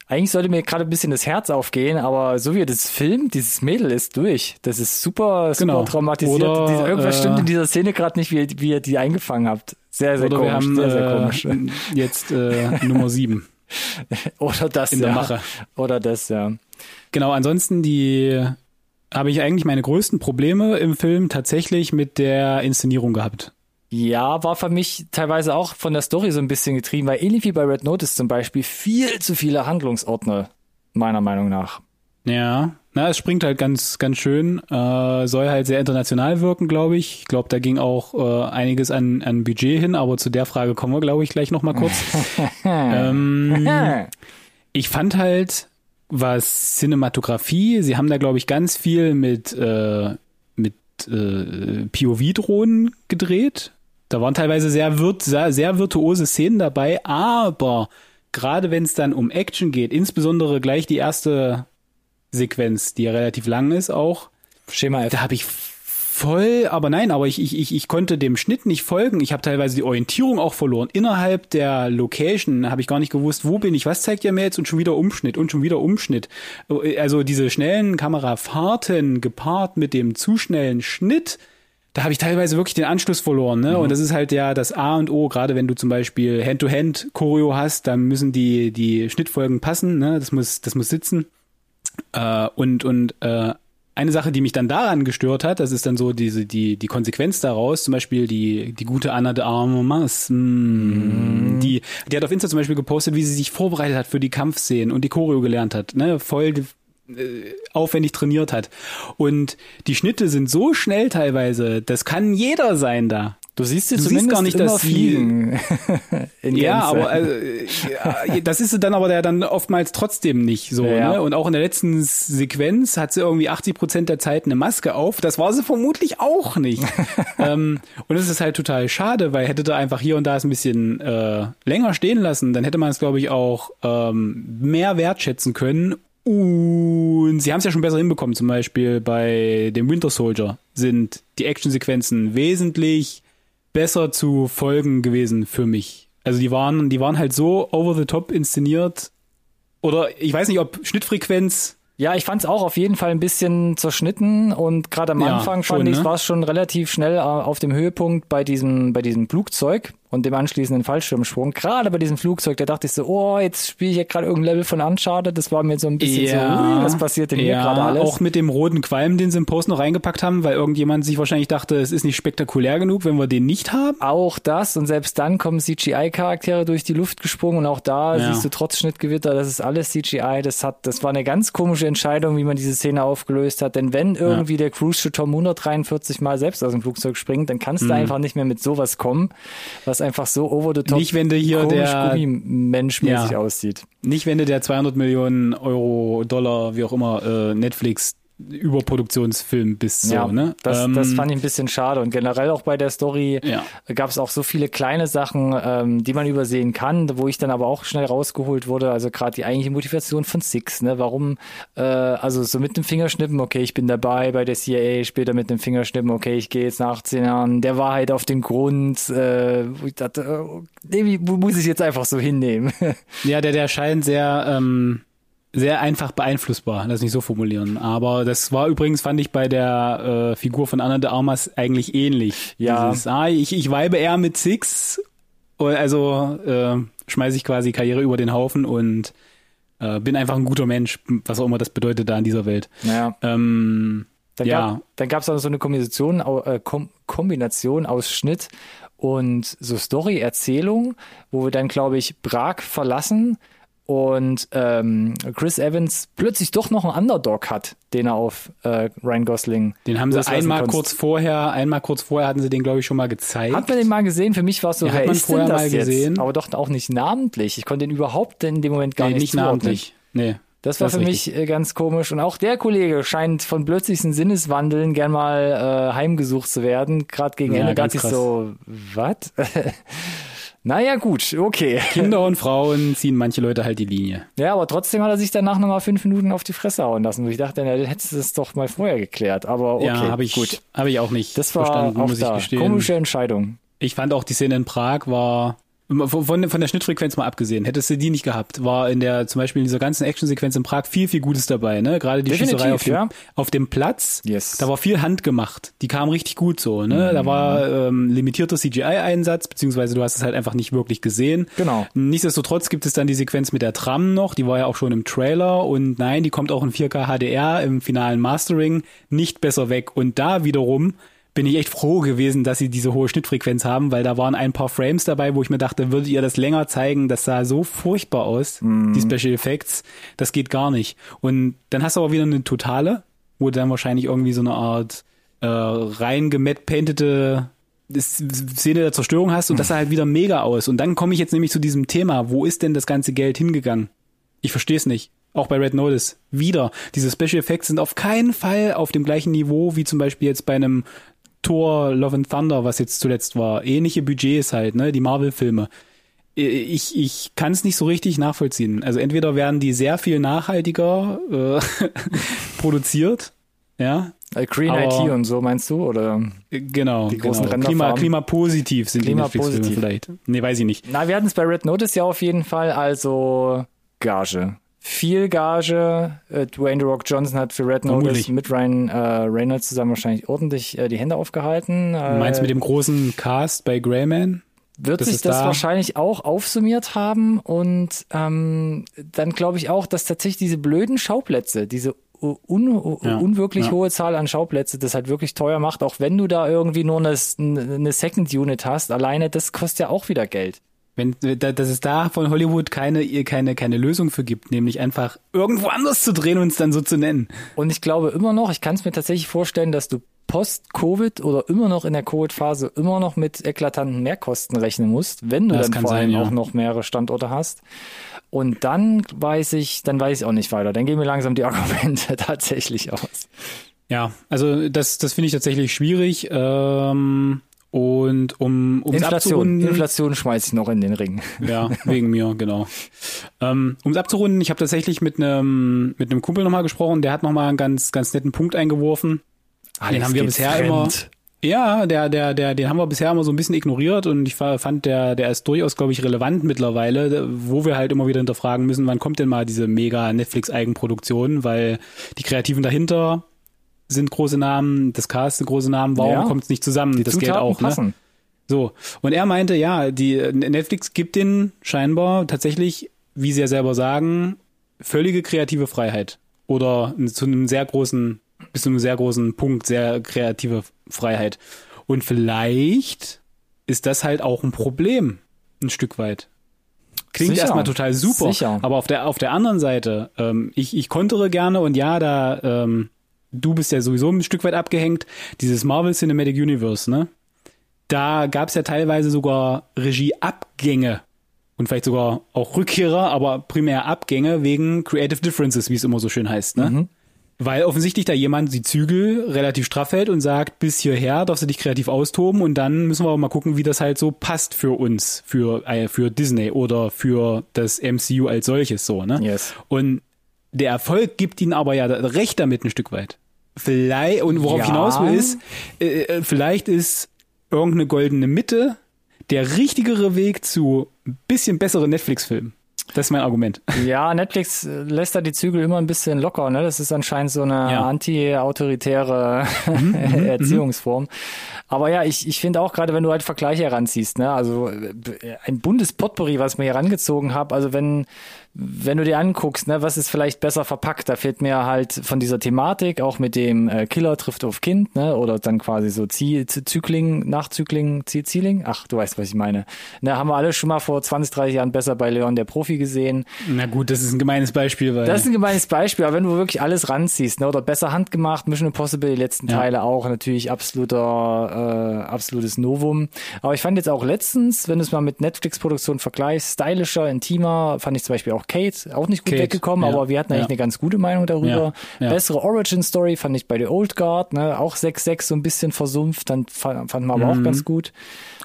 eigentlich sollte mir gerade ein bisschen das Herz aufgehen, aber so wie das filmt, dieses Mädel ist durch. Das ist super, super Genau. traumatisiert. Oder, irgendwas äh, stimmt in dieser Szene gerade nicht, wie, wie ihr die eingefangen habt. Sehr, sehr Oder komisch. wir haben sehr, sehr komisch. äh, jetzt äh, Nummer sieben. [LAUGHS] Oder das, in der ja. Mache. Oder das, ja. Genau, ansonsten die habe ich eigentlich meine größten Probleme im Film tatsächlich mit der Inszenierung gehabt. Ja, war für mich teilweise auch von der Story so ein bisschen getrieben, weil ähnlich wie bei Red Notice zum Beispiel viel zu viele Handlungsordner, meiner Meinung nach. Ja, na, es springt halt ganz, ganz schön. Äh, soll halt sehr international wirken, glaube ich. Ich glaube, da ging auch äh, einiges an, an Budget hin, aber zu der Frage kommen wir, glaube ich, gleich nochmal kurz. [LAUGHS] ähm, [LAUGHS] ich fand halt, was Cinematografie, sie haben da, glaube ich, ganz viel mit, äh, mit äh, POV-Drohnen gedreht. Da waren teilweise sehr, virt sehr, sehr virtuose Szenen dabei, aber gerade wenn es dann um Action geht, insbesondere gleich die erste Sequenz, die ja relativ lang ist auch, Schema F. da habe ich voll, aber nein, aber ich, ich, ich, ich konnte dem Schnitt nicht folgen. Ich habe teilweise die Orientierung auch verloren. Innerhalb der Location habe ich gar nicht gewusst, wo bin ich, was zeigt ihr mir jetzt und schon wieder Umschnitt und schon wieder Umschnitt. Also diese schnellen Kamerafahrten gepaart mit dem zu schnellen Schnitt, da habe ich teilweise wirklich den Anschluss verloren. Ne? Und das ist halt ja das A und O, gerade wenn du zum Beispiel Hand-to-Hand-Choreo hast, dann müssen die, die Schnittfolgen passen, ne? das, muss, das muss sitzen. Äh, und und äh, eine Sache, die mich dann daran gestört hat, das ist dann so diese die die Konsequenz daraus, zum Beispiel die die gute Anna de Armas, mm, die die hat auf Insta zum Beispiel gepostet, wie sie sich vorbereitet hat für die Kampfszenen und die Choreo gelernt hat, ne, voll aufwendig trainiert hat. Und die Schnitte sind so schnell teilweise, das kann jeder sein da. Du siehst sie Du siehst zumindest gar nicht, dass sie- fliegen. [LAUGHS] Ja, aber äh, ja, das ist dann aber der dann oftmals trotzdem nicht so. Ja. Ne? Und auch in der letzten Sequenz hat sie irgendwie 80 Prozent der Zeit eine Maske auf. Das war sie vermutlich auch nicht. [LAUGHS] ähm, und es ist halt total schade, weil hätte da einfach hier und da es ein bisschen äh, länger stehen lassen, dann hätte man es, glaube ich, auch ähm, mehr wertschätzen können. Und sie haben es ja schon besser hinbekommen. Zum Beispiel bei dem Winter Soldier sind die Actionsequenzen wesentlich besser zu folgen gewesen für mich. Also die waren, die waren halt so over the top inszeniert. Oder ich weiß nicht, ob Schnittfrequenz. Ja, ich fand es auch auf jeden Fall ein bisschen zerschnitten und gerade am Ja, Anfang schon, fand ich, ne? war es schon relativ schnell äh, auf dem Höhepunkt bei diesem, bei diesem Flugzeug, und dem anschließenden Fallschirmsprung. Gerade bei diesem Flugzeug, da dachte ich so, oh, jetzt spiele ich ja gerade irgendein Level von Uncharted. Das war mir so ein bisschen Ja. so, was passiert denn hier ja, gerade alles? Auch mit dem roten Qualm, den sie im Post noch reingepackt haben, weil irgendjemand sich wahrscheinlich dachte, es ist nicht spektakulär genug, wenn wir den nicht haben. auch das und selbst dann kommen CGI-Charaktere durch die Luft gesprungen und auch da Ja. siehst du trotz Schnittgewitter, das ist alles CGI. Das hat, das war eine ganz komische Entscheidung, wie man diese Szene aufgelöst hat. Denn wenn irgendwie der Cruise Tom 143 Mal selbst aus dem Flugzeug springt, dann kannst du Mhm. einfach nicht mehr mit sowas kommen, was einfach so over the top Nicht, wenn du hier der- Gummimenschmäßig Ja. aussieht. Nicht, wenn du der 200 Millionen Euro, Dollar, wie auch immer, äh, Netflix Überproduktionsfilm bist, so, ja, ne? das, Ähm, das fand ich ein bisschen schade. Und generell auch bei der Story Ja. gab es auch so viele kleine Sachen, ähm, die man übersehen kann, wo ich dann aber auch schnell rausgeholt wurde. Also gerade die eigentliche Motivation von Six, ne? Warum, äh, also so mit dem Fingerschnippen, okay, ich bin dabei bei der CIA, später mit dem Fingerschnippen, okay, ich gehe jetzt nach 18 Jahren der Wahrheit auf den Grund. Äh, wo ich dachte, äh, muss ich jetzt einfach so hinnehmen? [LAUGHS] Ja, der, der scheint sehr, ähm, sehr einfach beeinflussbar, lass mich so formulieren. Aber das war übrigens, fand ich bei der äh, Figur von Anna de Armas eigentlich ähnlich. Ja. Dieses, ah, ich, ich weibe eher mit Six, also äh, schmeiße ich quasi Karriere über den Haufen und äh, bin einfach ein guter Mensch, was auch immer das bedeutet da in dieser Welt. naja. Ähm, Dann Ja. gab dann gab's auch so eine Kombination, äh, Kom Kombination aus Schnitt und so Story-Erzählung, wo wir dann, glaube ich, Prag verlassen und ähm, Chris Evans plötzlich doch noch einen Underdog hat, den er auf äh, Ryan Gosling den haben sie einmal konnte. kurz vorher, einmal kurz vorher hatten sie den, glaube ich, schon mal gezeigt. Hat man den mal gesehen? Für mich war es so, Ja, hat wer man ist vorher das mal jetzt? gesehen. Aber doch auch nicht namentlich. Ich konnte den überhaupt in dem Moment gar nee, nicht, nicht namentlich. Nee. Das war Das für mich äh, ganz komisch. Und auch der Kollege scheint von plötzlichen Sinneswandeln gern mal äh, heimgesucht zu werden. Gerade gegen Ja, Ende ganz dachte ich so, was? [LAUGHS] naja, gut, okay. [LAUGHS] Kinder und Frauen ziehen manche Leute halt die Linie. Ja, aber trotzdem hat er sich danach nochmal fünf Minuten auf die Fresse hauen lassen. Wo ich dachte, na, hättest du das doch mal vorher geklärt. Aber okay, ja, habe ich, gut. Hab ich auch nicht Das war verstanden, muss ich da. gestehen. Komische Entscheidung. Ich fand auch die Szene in Prag war von, von der Schnittfrequenz mal abgesehen, hättest du die nicht gehabt, war in der zum Beispiel in dieser ganzen Actionsequenz in Prag viel viel Gutes dabei, ne? Gerade die Definitiv, Schießerei auf dem, ja. auf dem Platz, Yes. da war viel handgemacht. Die kam richtig gut so, ne? Da war ähm, limitierter CGI-Einsatz, beziehungsweise du hast es halt einfach nicht wirklich gesehen. Genau. Nichtsdestotrotz gibt es dann die Sequenz mit der Tram noch, die war ja auch schon im Trailer und nein, die kommt auch in 4K HDR im finalen Mastering nicht besser weg. Und da wiederum bin ich echt froh gewesen, dass sie diese hohe Schnittfrequenz haben, weil da waren ein paar Frames dabei, wo ich mir dachte, würdet ihr das länger zeigen, das sah so furchtbar aus, die Special Effects, das geht gar nicht. Und dann hast du aber wieder eine totale, wo du dann wahrscheinlich irgendwie so eine Art äh, rein gemattpaintete Szene der Zerstörung hast und das sah halt wieder mega aus. Und dann komme ich jetzt nämlich zu diesem Thema, wo ist denn das ganze Geld hingegangen? Ich verstehe es nicht. Auch bei Red Notice. Wieder. Diese Special Effects sind auf keinen Fall auf dem gleichen Niveau wie zum Beispiel jetzt bei einem Thor Love and Thunder, was jetzt zuletzt war. Ähnliche Budgets halt, ne? Die Marvel-Filme. Ich, ich kann es nicht so richtig nachvollziehen. Also entweder werden die sehr viel nachhaltiger äh, [LAUGHS] produziert, ja, Äh, Green Aber- IT und so meinst du? Oder? Genau, Die großen genau. Klima, klimapositiv sind die Netflix-Filme vielleicht. Nee, weiß ich nicht. Na, wir hatten es bei Red Notice ja auf jeden Fall, also Gage. Viel Gage. Äh, Dwayne The Rock Johnson hat für Red Notice mit Ryan äh, Reynolds zusammen wahrscheinlich ordentlich äh, die Hände aufgehalten. Äh, Du meinst mit dem großen Cast bei Greyman? wird das sich das da- wahrscheinlich auch aufsummiert haben und ähm, dann glaube ich auch, dass tatsächlich diese blöden Schauplätze, diese un Ja, unwirklich ja. hohe Zahl an Schauplätze, das halt wirklich teuer macht, auch wenn du da irgendwie nur eine, eine Second Unit hast, alleine das kostet ja auch wieder Geld. Wenn, da- dass es da von Hollywood keine, keine, keine Lösung für gibt, nämlich einfach irgendwo anders zu drehen und es dann so zu nennen. Und ich glaube immer noch, ich kann es mir tatsächlich vorstellen, dass du post-Covid oder immer noch in der Covid-Phase immer noch mit eklatanten Mehrkosten rechnen musst, wenn du Das dann vor allem sein, ja. auch noch mehrere Standorte hast. Und dann weiß ich, dann weiß ich auch nicht weiter. Dann gehen mir langsam die [LAUGHS] Argumente tatsächlich aus. Ja, also das, das finde ich tatsächlich schwierig. Ähm, und um um's Inflation, abzurunden, Inflation schmeiß ich noch in den Ring. Ja, wegen mir, genau. Ähm, um es abzurunden, ich habe tatsächlich mit einem mit einem Kumpel nochmal gesprochen, der hat nochmal einen ganz, ganz netten Punkt eingeworfen. den haben wir bisher immer. Ja, der, der, der, den haben wir bisher immer so ein bisschen ignoriert und ich fa- fand, der, der ist durchaus, glaube ich, relevant mittlerweile, wo wir halt immer wieder hinterfragen müssen, wann kommt denn mal diese mega Netflix-Eigenproduktion, weil die Kreativen dahinter sind große Namen, das Cast sind große Namen, warum Ja. kommt es nicht zusammen? Die das Zutaten auch, ne? passen. So. Und er meinte, ja, die Netflix gibt den scheinbar tatsächlich, wie sie ja selber sagen, völlige kreative Freiheit. Oder zu einem sehr großen, bis zu einem sehr großen Punkt sehr kreative Freiheit. Und vielleicht ist das halt auch ein Problem, ein Stück weit. Klingt Sicher. erstmal total super, Sicher. aber auf der auf der anderen Seite, ähm, ich ich kontere gerne und ja, da ähm, du bist ja sowieso ein Stück weit abgehängt. Dieses Marvel Cinematic Universe, ne? Da gab's ja teilweise sogar Regieabgänge und vielleicht sogar auch Rückkehrer, aber primär Abgänge wegen Creative Differences, wie es immer so schön heißt, ne? Weil offensichtlich da jemand die Zügel relativ straff hält und sagt, bis hierher darfst du dich kreativ austoben und dann müssen wir aber mal gucken, wie das halt so passt für uns, für, äh, für Disney oder für das MCU als solches so, ne? Yes. Und der Erfolg gibt ihnen aber ja recht damit ein Stück weit. Vielleicht, und worauf Ja. ich hinaus will, ist, äh, äh, vielleicht ist irgendeine goldene Mitte der richtigere Weg zu ein bisschen besseren Netflix-Filmen. Das ist mein Argument. [LAUGHS] Ja, Netflix äh, lässt da die Zügel immer ein bisschen locker, ne? Das ist anscheinend so eine Ja. Mhm, anti-autoritäre [LAUGHS] Erziehungsform. Aber ja, ich, ich finde auch gerade, wenn du halt Vergleiche heranziehst, ne? Also äh, ein buntes Potpourri, was mir hier herangezogen habe, also wenn wenn du dir anguckst, ne, was ist vielleicht besser verpackt, da fehlt mir halt von dieser Thematik, auch mit dem äh, Killer trifft auf Kind, ne, oder dann quasi so Zie Z- Zykling, Nachzykling, Zie Zieling, ach, du weißt, was ich meine. Ne, haben wir alle schon mal vor 20, 30 Jahren besser bei Leon der Profi gesehen. Na gut, das ist ein gemeines Beispiel, weil. Das ist ein gemeines Beispiel, aber wenn du wirklich alles ranziehst, ne, oder besser handgemacht, Mission Impossible, die letzten Ja. Teile auch natürlich absoluter, äh, absolutes Novum. Aber ich fand jetzt auch letztens, wenn du es mal mit Netflix-Produktion vergleichst, stylischer, intimer, fand ich zum Beispiel auch Kate, auch nicht gut Kate, weggekommen, ja, aber wir hatten eigentlich ja. eine ganz gute Meinung darüber. Ja. Bessere Origin-Story fand ich bei The Old Guard, ne, auch 6-6 so ein bisschen versumpft, dann fa- fanden wir aber auch ganz gut.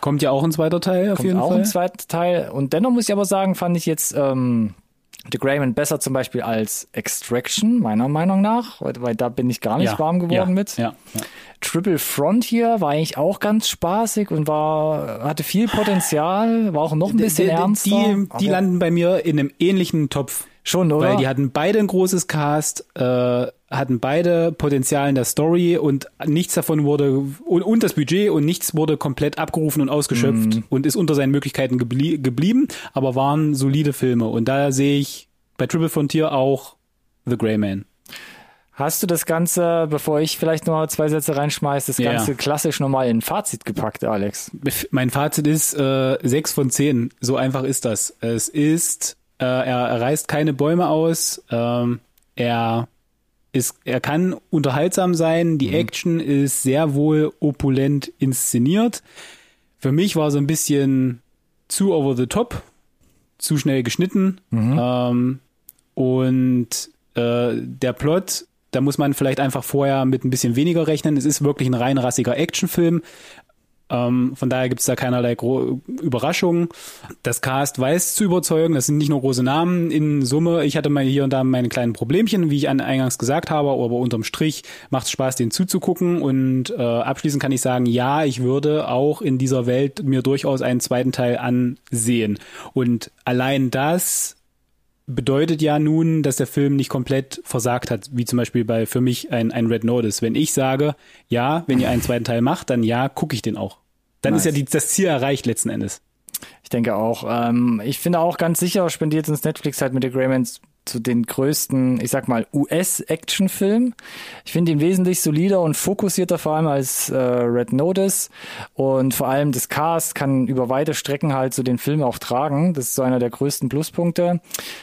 kommt ja auch ein zweiter Teil auf Kommt jeden auch Fall. ein zweiter Teil. Und dennoch muss ich aber sagen, fand ich jetzt ähm, The Greyman besser zum Beispiel als Extraction, meiner Meinung nach, weil, weil da bin ich gar nicht ja, warm geworden ja, mit. Ja. Triple Frontier war eigentlich auch ganz spaßig und war hatte viel Potenzial, war auch noch ein bisschen die, ernster. die, die landen bei mir in einem ähnlichen Topf. schon, oder? Weil die hatten beide ein großes Cast, äh, hatten beide Potenzial in der Story und nichts davon wurde, und, und das Budget und nichts wurde komplett abgerufen und ausgeschöpft Mhm. und ist unter seinen Möglichkeiten geblie geblieben, aber waren solide Filme. Und da sehe ich bei Triple Frontier auch The Grey Man. Hast du das Ganze, bevor ich vielleicht noch mal zwei Sätze reinschmeiß, das. Ganze klassisch nochmal in ein Fazit gepackt, Alex? Mein Fazit ist äh, 6 von 10. So einfach ist das. Es ist, äh, er, er reißt keine Bäume aus. Ähm, er ist, er kann unterhaltsam sein. Die Action ist sehr wohl opulent inszeniert. Für mich war so ein bisschen zu over the top, zu schnell geschnitten. Ähm, und äh, der Plot, da muss man vielleicht einfach vorher mit ein bisschen weniger rechnen. Es ist wirklich ein rein rassiger Actionfilm. Ähm, von daher gibt es da keinerlei Gro Überraschungen. Das Cast weiß zu überzeugen. Das sind nicht nur große Namen in Summe. Ich hatte mal hier und da meine kleinen Problemchen, wie ich an eingangs gesagt habe, aber unterm Strich macht es Spaß, den zuzugucken. Und äh, abschließend kann ich sagen, ja, ich würde auch in dieser Welt mir durchaus einen zweiten Teil ansehen. Und allein das bedeutet ja nun, dass der Film nicht komplett versagt hat, wie zum Beispiel bei für mich ein, ein Red Notice. Wenn ich sage, ja, wenn ihr einen zweiten Teil macht, dann ja, gucke ich den auch. Dann Nice. ist ja die, das Ziel erreicht letzten Endes. Ich denke auch. Ähm, ich finde auch ganz sicher, spendiert uns Netflix halt mit The Greyman zu den größten, ich sag mal, US-Actionfilm. Ich finde ihn wesentlich solider und fokussierter, vor allem als äh, Red Notice. Und vor allem das Cast kann über weite Strecken halt so den Film auch tragen. Das ist so einer der größten Pluspunkte.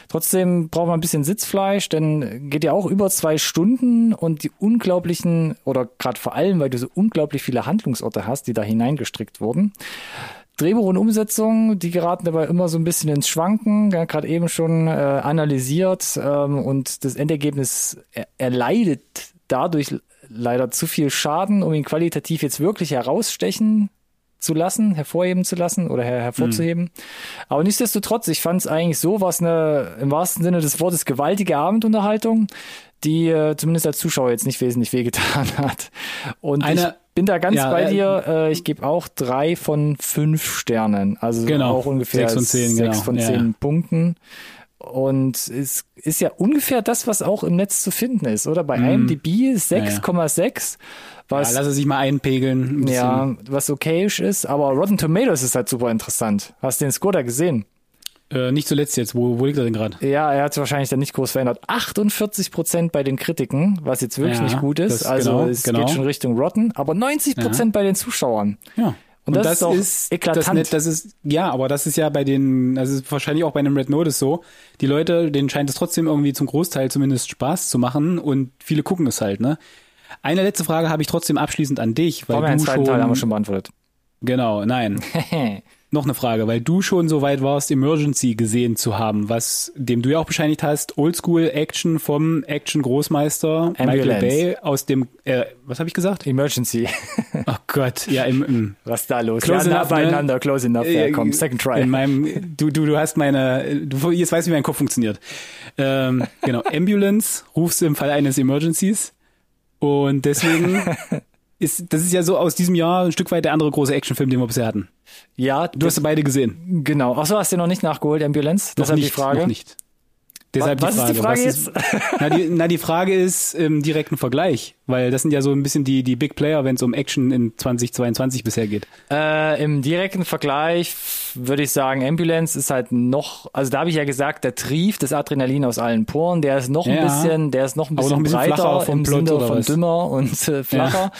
Trotzdem braucht man ein bisschen Sitzfleisch, denn geht ja auch über zwei Stunden und die unglaublichen, oder gerade vor allem, weil du so unglaublich viele Handlungsorte hast, die da hineingestrickt wurden. Drehbuch und Umsetzung, die geraten dabei immer so ein bisschen ins Schwanken, ja, gerade eben schon äh, analysiert ähm, und das Endergebnis er, er dadurch leider zu viel Schaden, um ihn qualitativ jetzt wirklich herausstechen zu lassen, hervorheben zu lassen oder her hervorzuheben. Aber nichtsdestotrotz, ich fand es eigentlich so, was eine im wahrsten Sinne des Wortes gewaltige Abendunterhaltung, die äh, zumindest als Zuschauer jetzt nicht wesentlich wehgetan [LAUGHS] hat. Und Eine- bin da ganz ja, bei äh, dir. Äh, ich gebe auch drei von fünf Sternen. Also Genau, auch ungefähr sechs von zehn, sechs genau, von zehn ja. Punkten. Und es ist ja ungefähr das, was auch im Netz zu finden ist, oder? Bei IMDb ist 6,6, was, ja, lass es sich mal einpegeln. ein ja, was okayisch ist, aber Rotten Tomatoes ist halt super interessant. Hast du den Score da gesehen? Äh, nicht zuletzt jetzt. Wo, wo liegt er denn gerade? Ja, er hat sich wahrscheinlich dann nicht groß verändert. 48 Prozent bei den Kritiken, was jetzt wirklich Ja, nicht gut ist. das- also genau, es genau. geht schon Richtung Rotten, aber 90 Prozent bei den Zuschauern. Ja. Und das ist doch eklatant. Das, das ist, ja, aber das ist ja bei den, das ist wahrscheinlich auch bei einem Red Notice so. Die Leute, denen scheint es trotzdem irgendwie zum Großteil zumindest Spaß zu machen und viele gucken es halt, ne? Eine letzte Frage habe ich trotzdem abschließend an dich, weil einen du schon, Teil haben wir schon beantwortet. genau, nein. [LAUGHS] Noch eine Frage, weil du schon so weit warst, Emergency gesehen zu haben, was dem du ja auch bescheinigt hast, Oldschool Action vom Action Großmeister Michael Ambulance. Bay aus dem äh, was habe ich gesagt? Emergency. [LAUGHS] Oh Gott, ja im, im Was da los? Close ja, nah enough, ne? beieinander, close enough. Ja, Äh, komm, second try. In meinem, du, du, du hast meine, du jetzt weißt, wie mein Kopf funktioniert. Ähm, genau, Ambulance rufst du im Fall eines Emergencies. Und deswegen [LAUGHS] ist, das ist ja so aus diesem Jahr ein Stück weit der andere große Actionfilm, den wir bisher hatten. ja, Du hast beide gesehen. genau. Ach so, hast du noch nicht nachgeholt, Ambulance? Noch Deshalb nicht, die Frage. Noch nicht. Deshalb was die Frage. ist die Frage Ist, na, die, na, die Frage ist im direkten Vergleich, weil das sind ja so ein bisschen die, die Big Player, wenn es um Action in 2022 bisher geht. Äh, Im direkten Vergleich würde ich sagen, Ambulance ist halt noch, also da habe ich ja gesagt, der trieft das Adrenalin aus allen Poren, der ist noch ein Ja. bisschen, der ist noch ein bisschen, noch ein bisschen breiter vom im Plot Sinne oder von was? dümmer und äh, flacher.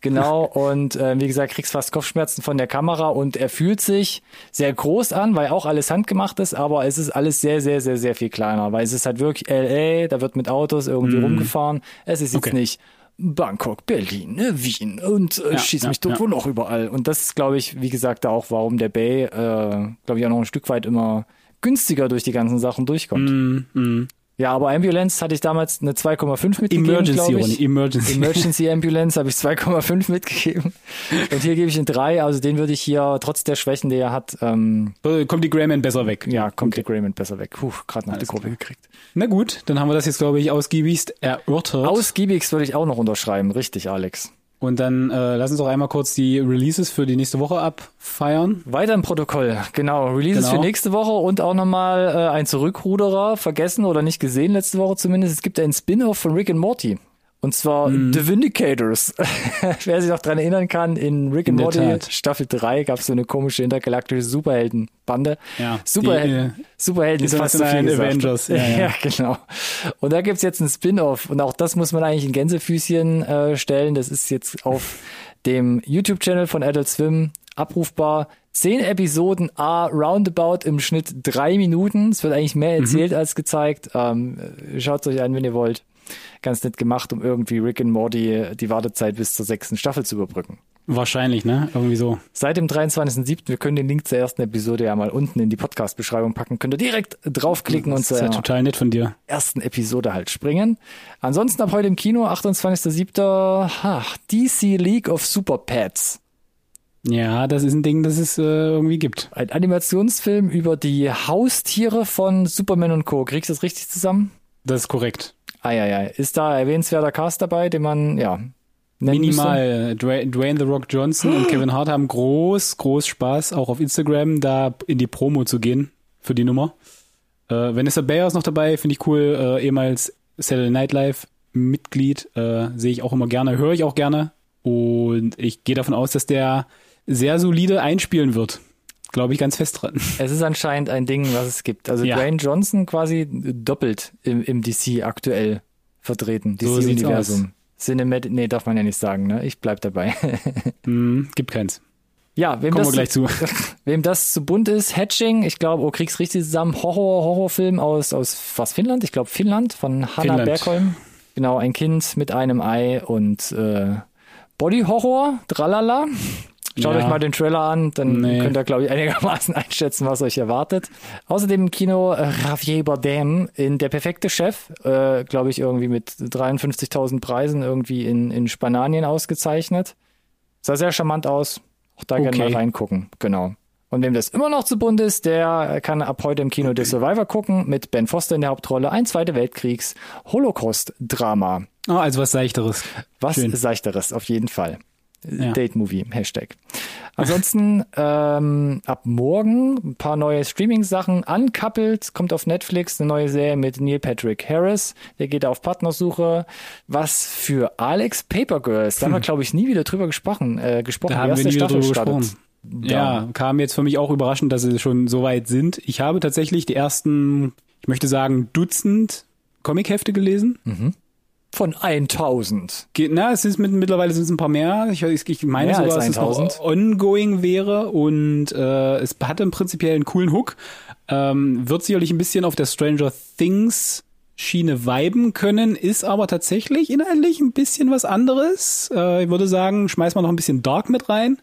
Genau. Und äh, wie gesagt, kriegst fast Kopfschmerzen von der Kamera und er fühlt sich sehr groß an, weil auch alles handgemacht ist, aber es ist alles sehr, sehr, sehr, sehr viel kleiner, weil es ist halt wirklich LA, da wird mit Autos irgendwie rumgefahren. Es ist jetzt. Okay. nicht Bangkok, Berlin, ne, Wien und äh, Ja, schieß ja, mich tot ja. wo noch überall. Und das ist, glaube ich, wie gesagt, auch, warum der Bay, äh, glaube ich, auch noch ein Stück weit immer günstiger durch die ganzen Sachen durchkommt. Mm, Ja, aber Ambulance hatte ich damals eine 2,5 mitgegeben, Emergency, ich. Emergency. Emergency Ambulance habe ich 2,5 mitgegeben. Und hier gebe ich eine 3. Also den würde ich hier, trotz der Schwächen, die er hat, ähm, Äh, Kommt die Grayman besser weg. ja, kommt der Grayman besser weg. Puh, gerade noch die Alles Kurve gekriegt. Na gut, dann haben wir das jetzt, glaube ich, ausgiebigst erörtert. Ausgiebigst würde ich auch noch unterschreiben. Richtig, Alex. Und dann äh, lass uns doch einmal kurz die Releases für die nächste Woche abfeiern. Weiter im Protokoll, genau. Releases Genau. für nächste Woche und auch nochmal äh, ein Zurückruderer, vergessen oder nicht gesehen letzte Woche zumindest. Es gibt einen Spin-off von Rick and Morty. Und zwar Mhm. The Vindicators. [LAUGHS] Wer sich noch dran erinnern kann, in Rick and In der Morty. Staffel 3 gab es so eine komische intergalaktische Superheldenbande. Ja, Superhelden, die, Superhelden ist fast zu viel. Avengers, ja, [LAUGHS] ja. genau. Und da gibt's jetzt ein Spin-off. Und auch das muss man eigentlich in Gänsefüßchen äh, stellen. Das ist jetzt auf [LAUGHS] dem YouTube-Channel von Adult Swim abrufbar. Zehn Episoden, a roundabout im Schnitt drei Minuten. Es wird eigentlich mehr Mhm. erzählt als gezeigt. Ähm, Schaut euch an, wenn ihr wollt. Ganz nett gemacht, um irgendwie Rick and Morty die Wartezeit bis zur sechsten Staffel zu überbrücken. Wahrscheinlich, ne? Irgendwie so. Seit dem 23.07. Wir können den Link zur ersten Episode ja mal unten in die Podcast-Beschreibung packen. Könnt ihr direkt draufklicken und Das ist zur ja total nett von dir. ersten Episode halt springen. Ansonsten ab heute im Kino, 28.07. Ha, DC League of Super Pets. Ja, das ist ein Ding, das es äh, irgendwie gibt. Ein Animationsfilm über die Haustiere von Superman und Co. Kriegst du das richtig zusammen? Das ist korrekt. Eieiei. Ist da erwähnenswerter Cast dabei, den man, ja? Minimal. Dwayne, Dwayne The Rock Johnson und [GASPS] Kevin Hart haben groß, groß Spaß, auch auf Instagram da in die Promo zu gehen für die Nummer. Äh, Vanessa Bayer ist noch dabei, finde ich cool. Äh, ehemals Saturday Night Live Mitglied, äh, sehe ich auch immer gerne, höre ich auch gerne. Und ich gehe davon aus, dass der sehr solide einspielen wird. Glaube ich ganz fest dran. Es ist anscheinend ein Ding, was es gibt. Also Ja. Dwayne Johnson quasi doppelt im, im DC aktuell vertreten. So DC-Universum. Cinematic, nee, darf man ja nicht sagen, ne? Ich bleib dabei. [LAUGHS] Hm, gibt keins. ja, wem Kommen wir das, gleich zu. [LAUGHS] wem das zu bunt ist, Hatching, ich glaube, oh, kriegst richtig zusammen, Horror, Horrorfilm aus, aus was, Finnland? Ich glaube Finnland, von Hanna Finnland. Bergholm. Genau, ein Kind mit einem Ei und äh, Body Horror, tralala. Schaut Ja. euch mal den Trailer an, dann Nee. könnt ihr, glaube ich, einigermaßen [LAUGHS] einschätzen, was euch erwartet. Außerdem im Kino äh, Javier Bardem in Der perfekte Chef, äh, glaube ich, irgendwie mit 53.000 Preisen irgendwie in, in Spanien ausgezeichnet. Sah sehr charmant aus. Auch da gerne Okay. mal reingucken. Genau. Und wem das immer noch zu bunt ist, der kann ab heute im Kino The Survivor gucken mit Ben Foster in der Hauptrolle. Ein Zweite Weltkriegs Holocaust-Drama. Ah, also was Seichteres. Was Schön. seichteres, auf jeden Fall. Ja. Date Movie, Hashtag. Ansonsten ähm, ab morgen ein paar neue Streaming-Sachen. Uncoupled kommt auf Netflix, eine neue Serie mit Neil Patrick Harris. Der geht auf Partnersuche. Was für Alex Paper Girls. Da haben wir, [LAUGHS] glaube ich, nie wieder drüber gesprochen. Äh, gesprochen. Da Die haben wir nie Staffel drüber startet. gesprochen. Ja, kam jetzt für mich auch überraschend, dass sie schon so weit sind. Ich habe tatsächlich die ersten, ich möchte sagen, Dutzend Comichefte gelesen. Von 1000. Ge- Na, es ist mit, mittlerweile sind es ein paar mehr. Ich, ich ich meine Mehr sogar, als dass es noch 1000. ongoing wäre und äh, es hatte im Prinzip einen coolen Hook. Ähm, wird sicherlich ein bisschen auf der Stranger Things Schiene viben können, ist aber tatsächlich inhaltlich ein bisschen was anderes. Äh, ich würde sagen, schmeiß mal noch ein bisschen Dark mit rein.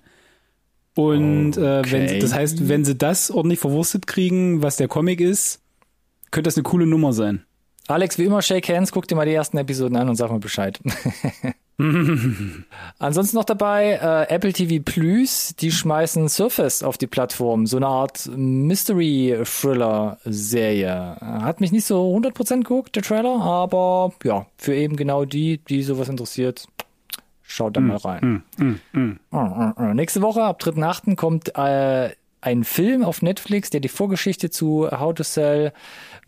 Und äh, wenn Okay. das heißt, wenn sie das ordentlich verwurstet kriegen, was der Comic ist, könnte das eine coole Nummer sein. Alex, wie immer, Shake Hands, guck dir mal die ersten Episoden an und sag mal Bescheid. [LAUGHS] Ansonsten noch dabei äh, Apple TV Plus, die schmeißen Surface auf die Plattform, so eine Art Mystery-Thriller-Serie. Hat mich nicht so 100% geguckt, der Trailer, aber ja, für eben genau die, die sowas interessiert, schaut da mal rein. Äh, äh, äh. Nächste Woche, ab 3.8. kommt äh, ein Film auf Netflix, der die Vorgeschichte zu How to Sell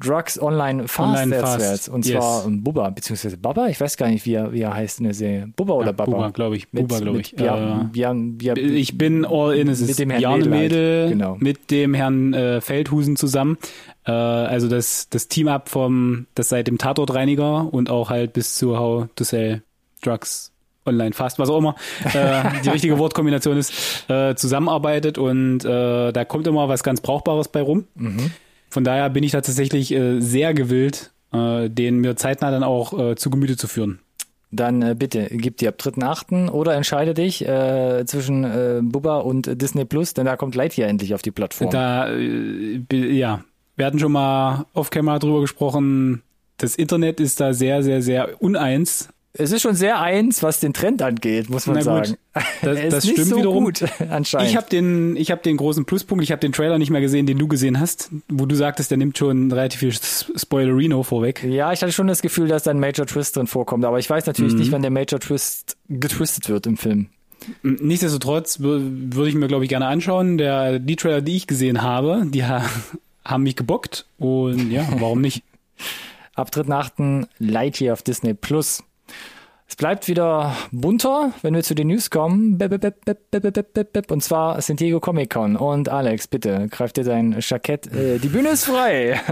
Drugs Online Fast Online. Fast, Und yes. zwar ähm, Bubba, beziehungsweise Baba, ich weiß gar nicht, wie er, wie er heißt in der Serie. Bubba oder Ja, Baba? Bubba, glaube ich. Bubba, glaube ich. Bia, Bia, Bia, Ich bin all in. Es Mit ist dem Herrn Bjarne. Mädel Genau. mit dem Herrn äh, Feldhusen zusammen. Äh, also das, das Team-Up vom, das seit dem Tatortreiniger und auch halt bis zu How to Sell Drugs Online Fast, was auch immer äh, die [LAUGHS] richtige Wortkombination ist, äh, zusammenarbeitet und äh, da kommt immer was ganz Brauchbares bei rum. Mhm. Von daher bin ich da tatsächlich äh, sehr gewillt, äh, den mir zeitnah dann auch äh, zu Gemüte zu führen. Dann bitte, gib dir ab 3.8. oder entscheide dich zwischen Bubba und Disney Plus, denn da kommt Lightyear endlich auf die Plattform. Da, ja, wir hatten schon mal off-camera drüber gesprochen. Das Internet ist da sehr, sehr, sehr uneins. Es ist schon sehr eins, was den Trend angeht, muss man Na gut, sagen. das- [LAUGHS] ist das nicht stimmt so wiederum. gut, anscheinend. Ich habe den, ich habe den großen Pluspunkt. Ich habe den Trailer nicht mehr gesehen, den du gesehen hast, wo du sagtest, der nimmt schon relativ viel Spoilerino vorweg. Ja, ich hatte schon das Gefühl, dass da ein Major Twist drin vorkommt, aber ich weiß natürlich Mhm. nicht, wann der Major Twist getwistet wird im Film. Nichtsdestotrotz wür- würde ich mir, glaube ich, gerne anschauen. Der, die Trailer, die ich gesehen habe, die ha haben mich gebockt und ja, warum nicht? [LAUGHS] Ab 3.8. Lightyear auf Disney Plus. Es bleibt wieder bunter, wenn wir zu den News kommen. Und zwar San Diego Comic Con. Und Alex, bitte, greif dir dein Jackett. Äh, die Bühne ist frei. [LAUGHS]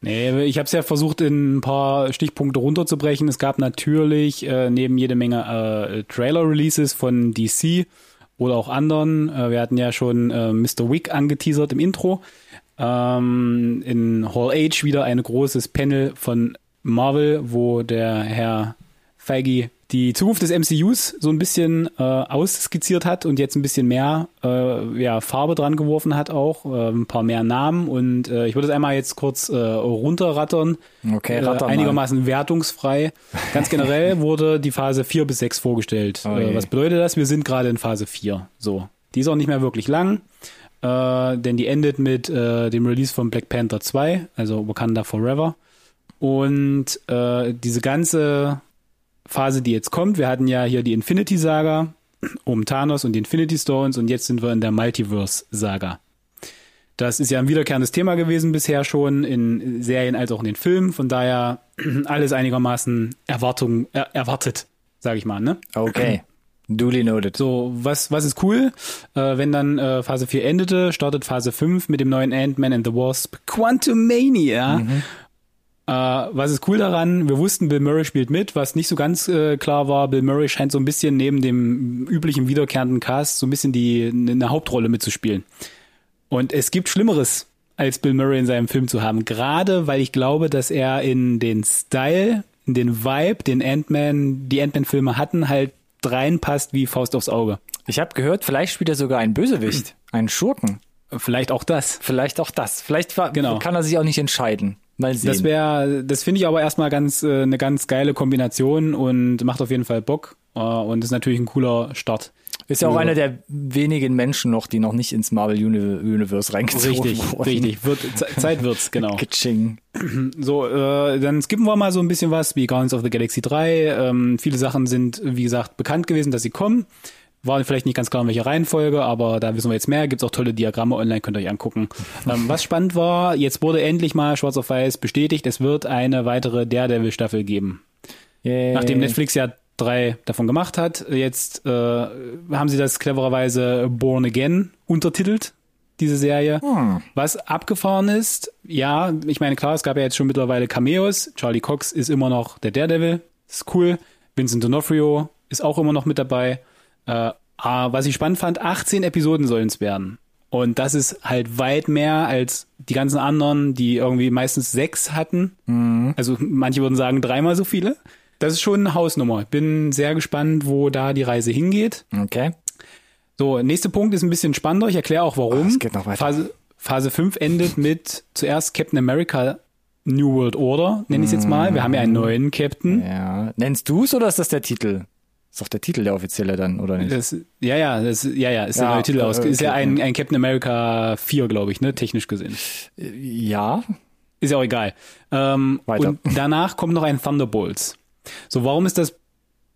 Nee, ich habe es ja versucht, in ein paar Stichpunkte runterzubrechen. Es gab natürlich äh, neben jede Menge äh, Trailer-Releases von DC oder auch anderen. Äh, wir hatten ja schon äh, Mr. Wick angeteasert im Intro. Ähm, in Hall H wieder ein großes Panel von Marvel, wo der Herr Feige die Zukunft des MCUs so ein bisschen äh, ausskizziert hat und jetzt ein bisschen mehr äh, ja, Farbe dran geworfen hat auch, äh, ein paar mehr Namen und äh, ich würde es einmal jetzt kurz äh, runterrattern, Okay, äh, ratter mal. einigermaßen wertungsfrei. Ganz generell [LAUGHS] wurde die Phase 4 bis 6 vorgestellt. Oh äh, was bedeutet das? Wir sind gerade in Phase 4. So. Die ist auch nicht mehr wirklich lang, äh, denn die endet mit äh, dem Release von Black Panther 2, also Wakanda Forever. Und äh, diese ganze Phase, die jetzt kommt, wir hatten ja hier die Infinity Saga um Thanos und die Infinity Stones und jetzt sind wir in der Multiverse Saga. Das ist ja ein wiederkehrendes Thema gewesen bisher schon in Serien als auch in den Filmen, von daher [CLEARS THROAT] alles einigermaßen Erwartung, er, erwartet, sage ich mal, ne? Okay. Duly noted. So, was, was ist cool? Äh, wenn dann äh, Phase 4 endete, startet Phase 5 mit dem neuen Ant-Man and the Wasp Quantumania. Äh, was ist cool daran? Wir wussten, Bill Murray spielt mit. Was nicht so ganz äh, klar war, Bill Murray scheint so ein bisschen neben dem üblichen wiederkehrenden Cast so ein bisschen die eine Hauptrolle mitzuspielen. Und es gibt Schlimmeres, als Bill Murray in seinem Film zu haben. Gerade weil ich glaube, dass er in den Style, in den Vibe, den Ant-Man, die Ant-Man-Filme hatten, halt reinpasst wie Faust aufs Auge. Ich habe gehört, vielleicht spielt er sogar einen Bösewicht, einen Schurken. Vielleicht auch das. Vielleicht auch das. Vielleicht war, Genau. kann er sich auch nicht entscheiden. Mal sehen. Das wäre, das finde ich aber erstmal ganz äh, eine ganz geile Kombination und macht auf jeden Fall Bock äh, und ist natürlich ein cooler Start. Ist ja auch Ja. einer der wenigen Menschen noch, die noch nicht ins Marvel Uni Universe reingezogen Richtig, wurden. richtig. Wird, Ze- Zeit wird's, [LAUGHS] genau. Kitsching. So, äh, dann skippen wir mal so ein bisschen was wie Guardians of the Galaxy 3. Ähm, viele Sachen sind, wie gesagt, bekannt gewesen, dass sie kommen. War vielleicht nicht ganz klar, in welcher Reihenfolge, aber da wissen wir jetzt mehr. Gibt's auch tolle Diagramme online, könnt ihr euch angucken. ähm, was spannend war, jetzt wurde endlich mal schwarz auf weiß bestätigt, es wird eine weitere Daredevil-Staffel geben. Yay. Nachdem Netflix ja drei davon gemacht hat, jetzt äh, haben sie das clevererweise Born Again untertitelt, diese Serie. Hm. Was abgefahren ist, ja, ich meine, klar, es gab ja jetzt schon mittlerweile Cameos. Charlie Cox ist immer noch der Daredevil, ist cool. Vincent D'Onofrio ist auch immer noch mit dabei. Äh, ah, was ich spannend fand, 18 Episoden sollen es werden. Und das ist halt weit mehr als die ganzen anderen, die irgendwie meistens sechs hatten. Also manche würden sagen dreimal so viele. Das ist schon eine Hausnummer. Ich bin sehr gespannt, wo da die Reise hingeht. Okay. So, nächster Punkt ist ein bisschen spannender. Ich erkläre auch warum. Oh, es geht noch weiter. Phase, Phase 5 endet mit zuerst Captain America New World Order, nenne ich es jetzt mal. Wir haben ja einen neuen Captain. Ja. Nennst du es oder ist das der Titel? Ist doch der Titel der offizielle dann, oder nicht? Das, ja, ja, das, ja, ja, ist der Ja, neue Titel äh, aus. Ist ja okay. ein, ein Captain America 4, glaube ich, ne, technisch gesehen. Ja. Ist ja auch egal. Ähm, Weiter. Und danach kommt noch ein Thunderbolts. So, warum ist das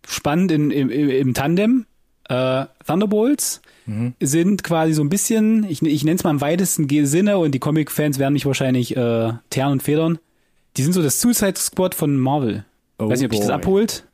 spannend in, im, im, Tandem? Äh, Thunderbolts Mhm. sind quasi so ein bisschen, ich, ich nenne es mal im weitesten Sinne und die Comic-Fans werden mich wahrscheinlich äh, teeren und federn. Die sind so das Suicide Squad von Marvel. Oh Weiß nicht, ob dich das boy. abholt.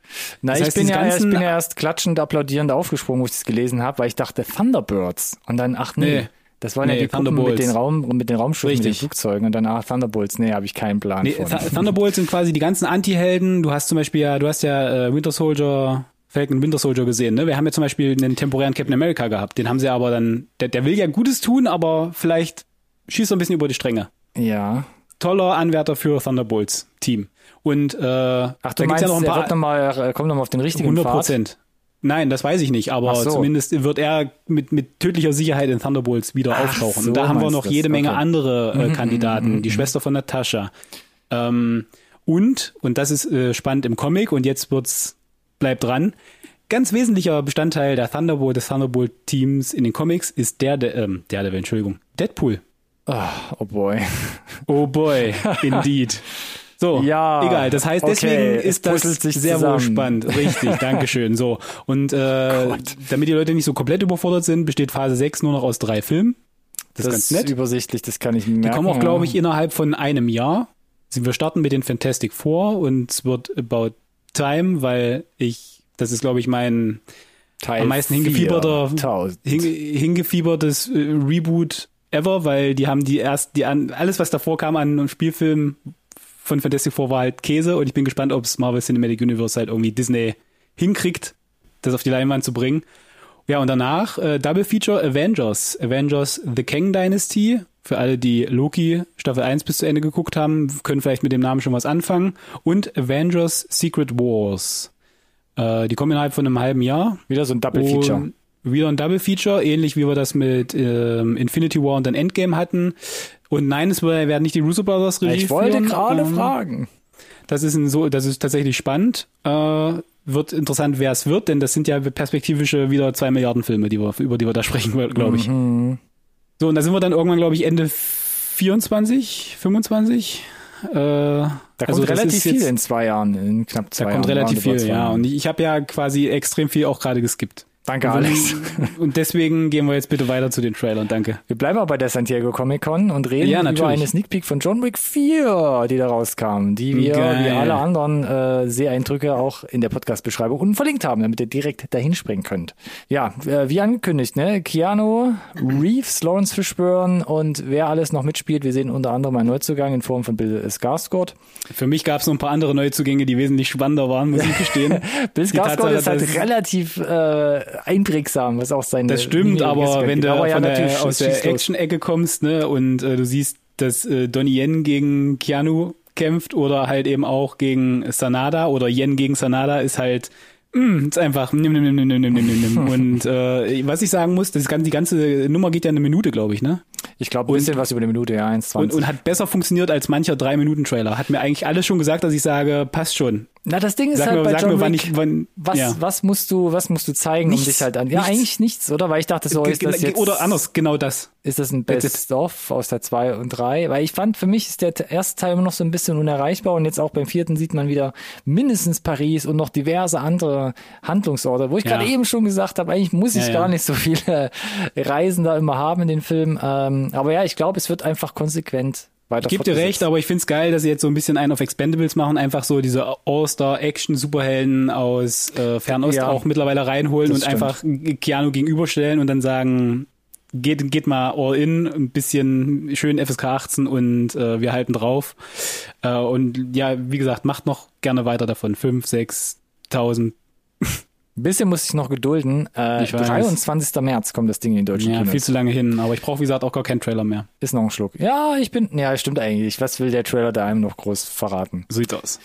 Na, Das ich, heißt, bin diese ja, ich bin ja erst klatschend, applaudierend aufgesprungen, wo ich das gelesen habe, weil ich dachte Thunderbirds. Und dann, ach nee, Nee. das waren ja Nee, die Puppen mit den, Raum, mit den Raumschiffen, mit den Richtig. Flugzeugen. Und dann, ach, Thunderbolts, nee, habe ich keinen Plan Nee, von. Th Thunderbolts sind quasi die ganzen Anti-Helden. Du hast zum Beispiel ja, du hast ja äh, Winter Soldier, Falcon Winter Soldier gesehen, ne? Wir haben ja zum Beispiel einen temporären Captain America gehabt. Den haben sie aber dann, der, der will ja Gutes tun, aber vielleicht schießt er ein bisschen über die Stränge. ja. Toller Anwärter für Thunderbolts Team. Und äh, Ach, da gibt's meinst, ja noch ein er paar wird noch mal, äh, kommt nochmal auf den richtigen 100 Pfad? Prozent. Nein, das weiß ich nicht, aber so. zumindest wird er mit, mit tödlicher Sicherheit in Thunderbolts wieder Ach auftauchen. so, Und da haben wir noch das. jede Menge Okay. Mhm, andere äh, Kandidaten. die Schwester von Natascha. Ähm, und, und das ist äh, spannend im Comic und jetzt wird's, bleibt dran. Ganz wesentlicher Bestandteil der Thunderbolt, des Thunderbolt-Teams in den Comics ist der, der ähm, der, der, Entschuldigung, Deadpool. Ah, oh boy. [LAUGHS] Oh boy, [LAUGHS] indeed. So, Ja, egal. Das heißt, okay, deswegen es ist das sich sehr zusammen. wohl spannend. Richtig, [LAUGHS] Dankeschön. So. Und äh, Gott. damit die Leute nicht so komplett überfordert sind, besteht Phase 6 nur noch aus drei Filmen. Das, ist ganz nett. übersichtlich, das kann ich mir Die merken. kommen auch, glaube ich, innerhalb von einem Jahr. Wir starten mit den Fantastic Four und es wird about time, weil ich, das ist, glaube ich, mein Teil am meisten hingefieberter, 4000. hinge, hingefiebertes äh, Reboot ever, weil die haben die erst, die an, alles, was davor kam an Spielfilmen von Fantastic Four war halt Käse und ich bin gespannt, ob es Marvel Cinematic Universe halt irgendwie Disney hinkriegt, das auf die Leinwand zu bringen. Ja, und danach äh, Double Feature Avengers. Avengers The Kang Dynasty. Für alle, die Loki Staffel 1 bis zu Ende geguckt haben, können vielleicht mit dem Namen schon was anfangen. Und Avengers Secret Wars. Äh, die kommen innerhalb von einem halben Jahr. Wieder so ein Double Feature. Und wieder ein Double Feature, ähnlich wie wir das mit ähm, Infinity War und dann Endgame hatten. Und nein, es werden nicht die Russo Brothers Regie Ich wollte gerade Ähm, fragen. Das ist ein so, das ist tatsächlich spannend. Äh, wird interessant, wer es wird, denn das sind ja perspektivische wieder zwei Milliarden Filme, die wir, über die wir da [LAUGHS] sprechen, glaube ich. Mhm. So, und da sind wir dann irgendwann, glaube ich, Ende 24, 25. Äh, Da kommt also das relativ viel jetzt- in zwei Jahren, in knapp zwei Da Jahren. kommt relativ roundabout viel, ja. Jahren. Und ich, ich habe ja quasi extrem viel auch gerade geskippt. Danke, Alex. [LAUGHS] Und deswegen gehen wir jetzt bitte weiter zu den Trailern. Danke. Wir bleiben aber bei der San Diego Comic Con und reden Ja, über eine Sneak Peek von John Wick 4, die da rauskam, die wir Geil. wie alle anderen äh, Seeeindrücke auch in der Podcast-Beschreibung unten verlinkt haben, damit ihr direkt dahin springen könnt. Ja, äh, wie angekündigt, ne? Keanu, Reeves, Lawrence Fishburne und wer alles noch mitspielt. Wir sehen unter anderem einen Neuzugang in Form von Bill Skarsgård. Für mich gab es noch ein paar andere Neuzugänge, die wesentlich spannender waren, muss ich gestehen. [LAUGHS] Bill Skarsgård ist halt relativ äh, einprägsam, was auch sein Das stimmt, aber wenn du aber ja, der, aus der. Action-Ecke kommst, ne, und äh, du siehst, dass äh, Donnie Yen gegen Keanu kämpft oder halt eben auch gegen Sanada oder Yen gegen Sanada ist halt Mm, ist einfach nimm, nimm, nimm, nimm, nimm, nimm, nimm, [LAUGHS] und äh, was ich sagen muss, das ganze, die ganze Nummer geht ja eine Minute, glaube ich, ne? Ich glaube, ein bisschen was über eine Minute, ja, 1,20. Und, und hat besser funktioniert als mancher drei Minuten Trailer. Hat mir eigentlich alles schon gesagt, dass ich sage, passt schon. Na, das Ding ist Sag halt mir, bei John mir wann Wick, ich, wann, was, ja. was musst du, was musst du zeigen, um Nichts. dich halt an? Ja, Nichts. eigentlich nichts, oder? Weil ich dachte so, ist das jetzt, Oder anders, genau das. ist das ein. Best-of aus der 2 und 3? Weil ich fand, für mich ist der te- erste Teil immer noch so ein bisschen unerreichbar und jetzt auch beim vierten sieht man wieder mindestens Paris und noch diverse andere Handlungsorte, wo ich Ja. gerade eben schon gesagt habe, eigentlich muss ich Ja, gar nicht so viele Reisen da immer haben in den Film. Ähm, aber ja, ich glaube, es wird einfach konsequent weiter Ich gebe dir recht, aber ich find's geil, dass sie jetzt so ein bisschen einen auf Expendables machen, einfach so diese All-Star-Action-Superhelden aus äh, Fernost Ja. auch mittlerweile reinholen und einfach Keanu gegenüberstellen und dann sagen, geht, geht mal all in, ein bisschen schön FSK 18 und äh, wir halten drauf. Äh, und ja, wie gesagt, macht noch gerne weiter davon. 5, 6, 1000. Ein bisschen muss ich noch gedulden. Äh, Ich weiß. 23. März kommt das Ding in den deutschen Ja, Kinos. viel zu lange hin, aber ich brauche, wie gesagt, auch gar keinen Trailer mehr. Ist noch ein Schluck. Ja, ich bin, ja, stimmt eigentlich. Was will der Trailer da einem noch groß verraten? So sieht's aus.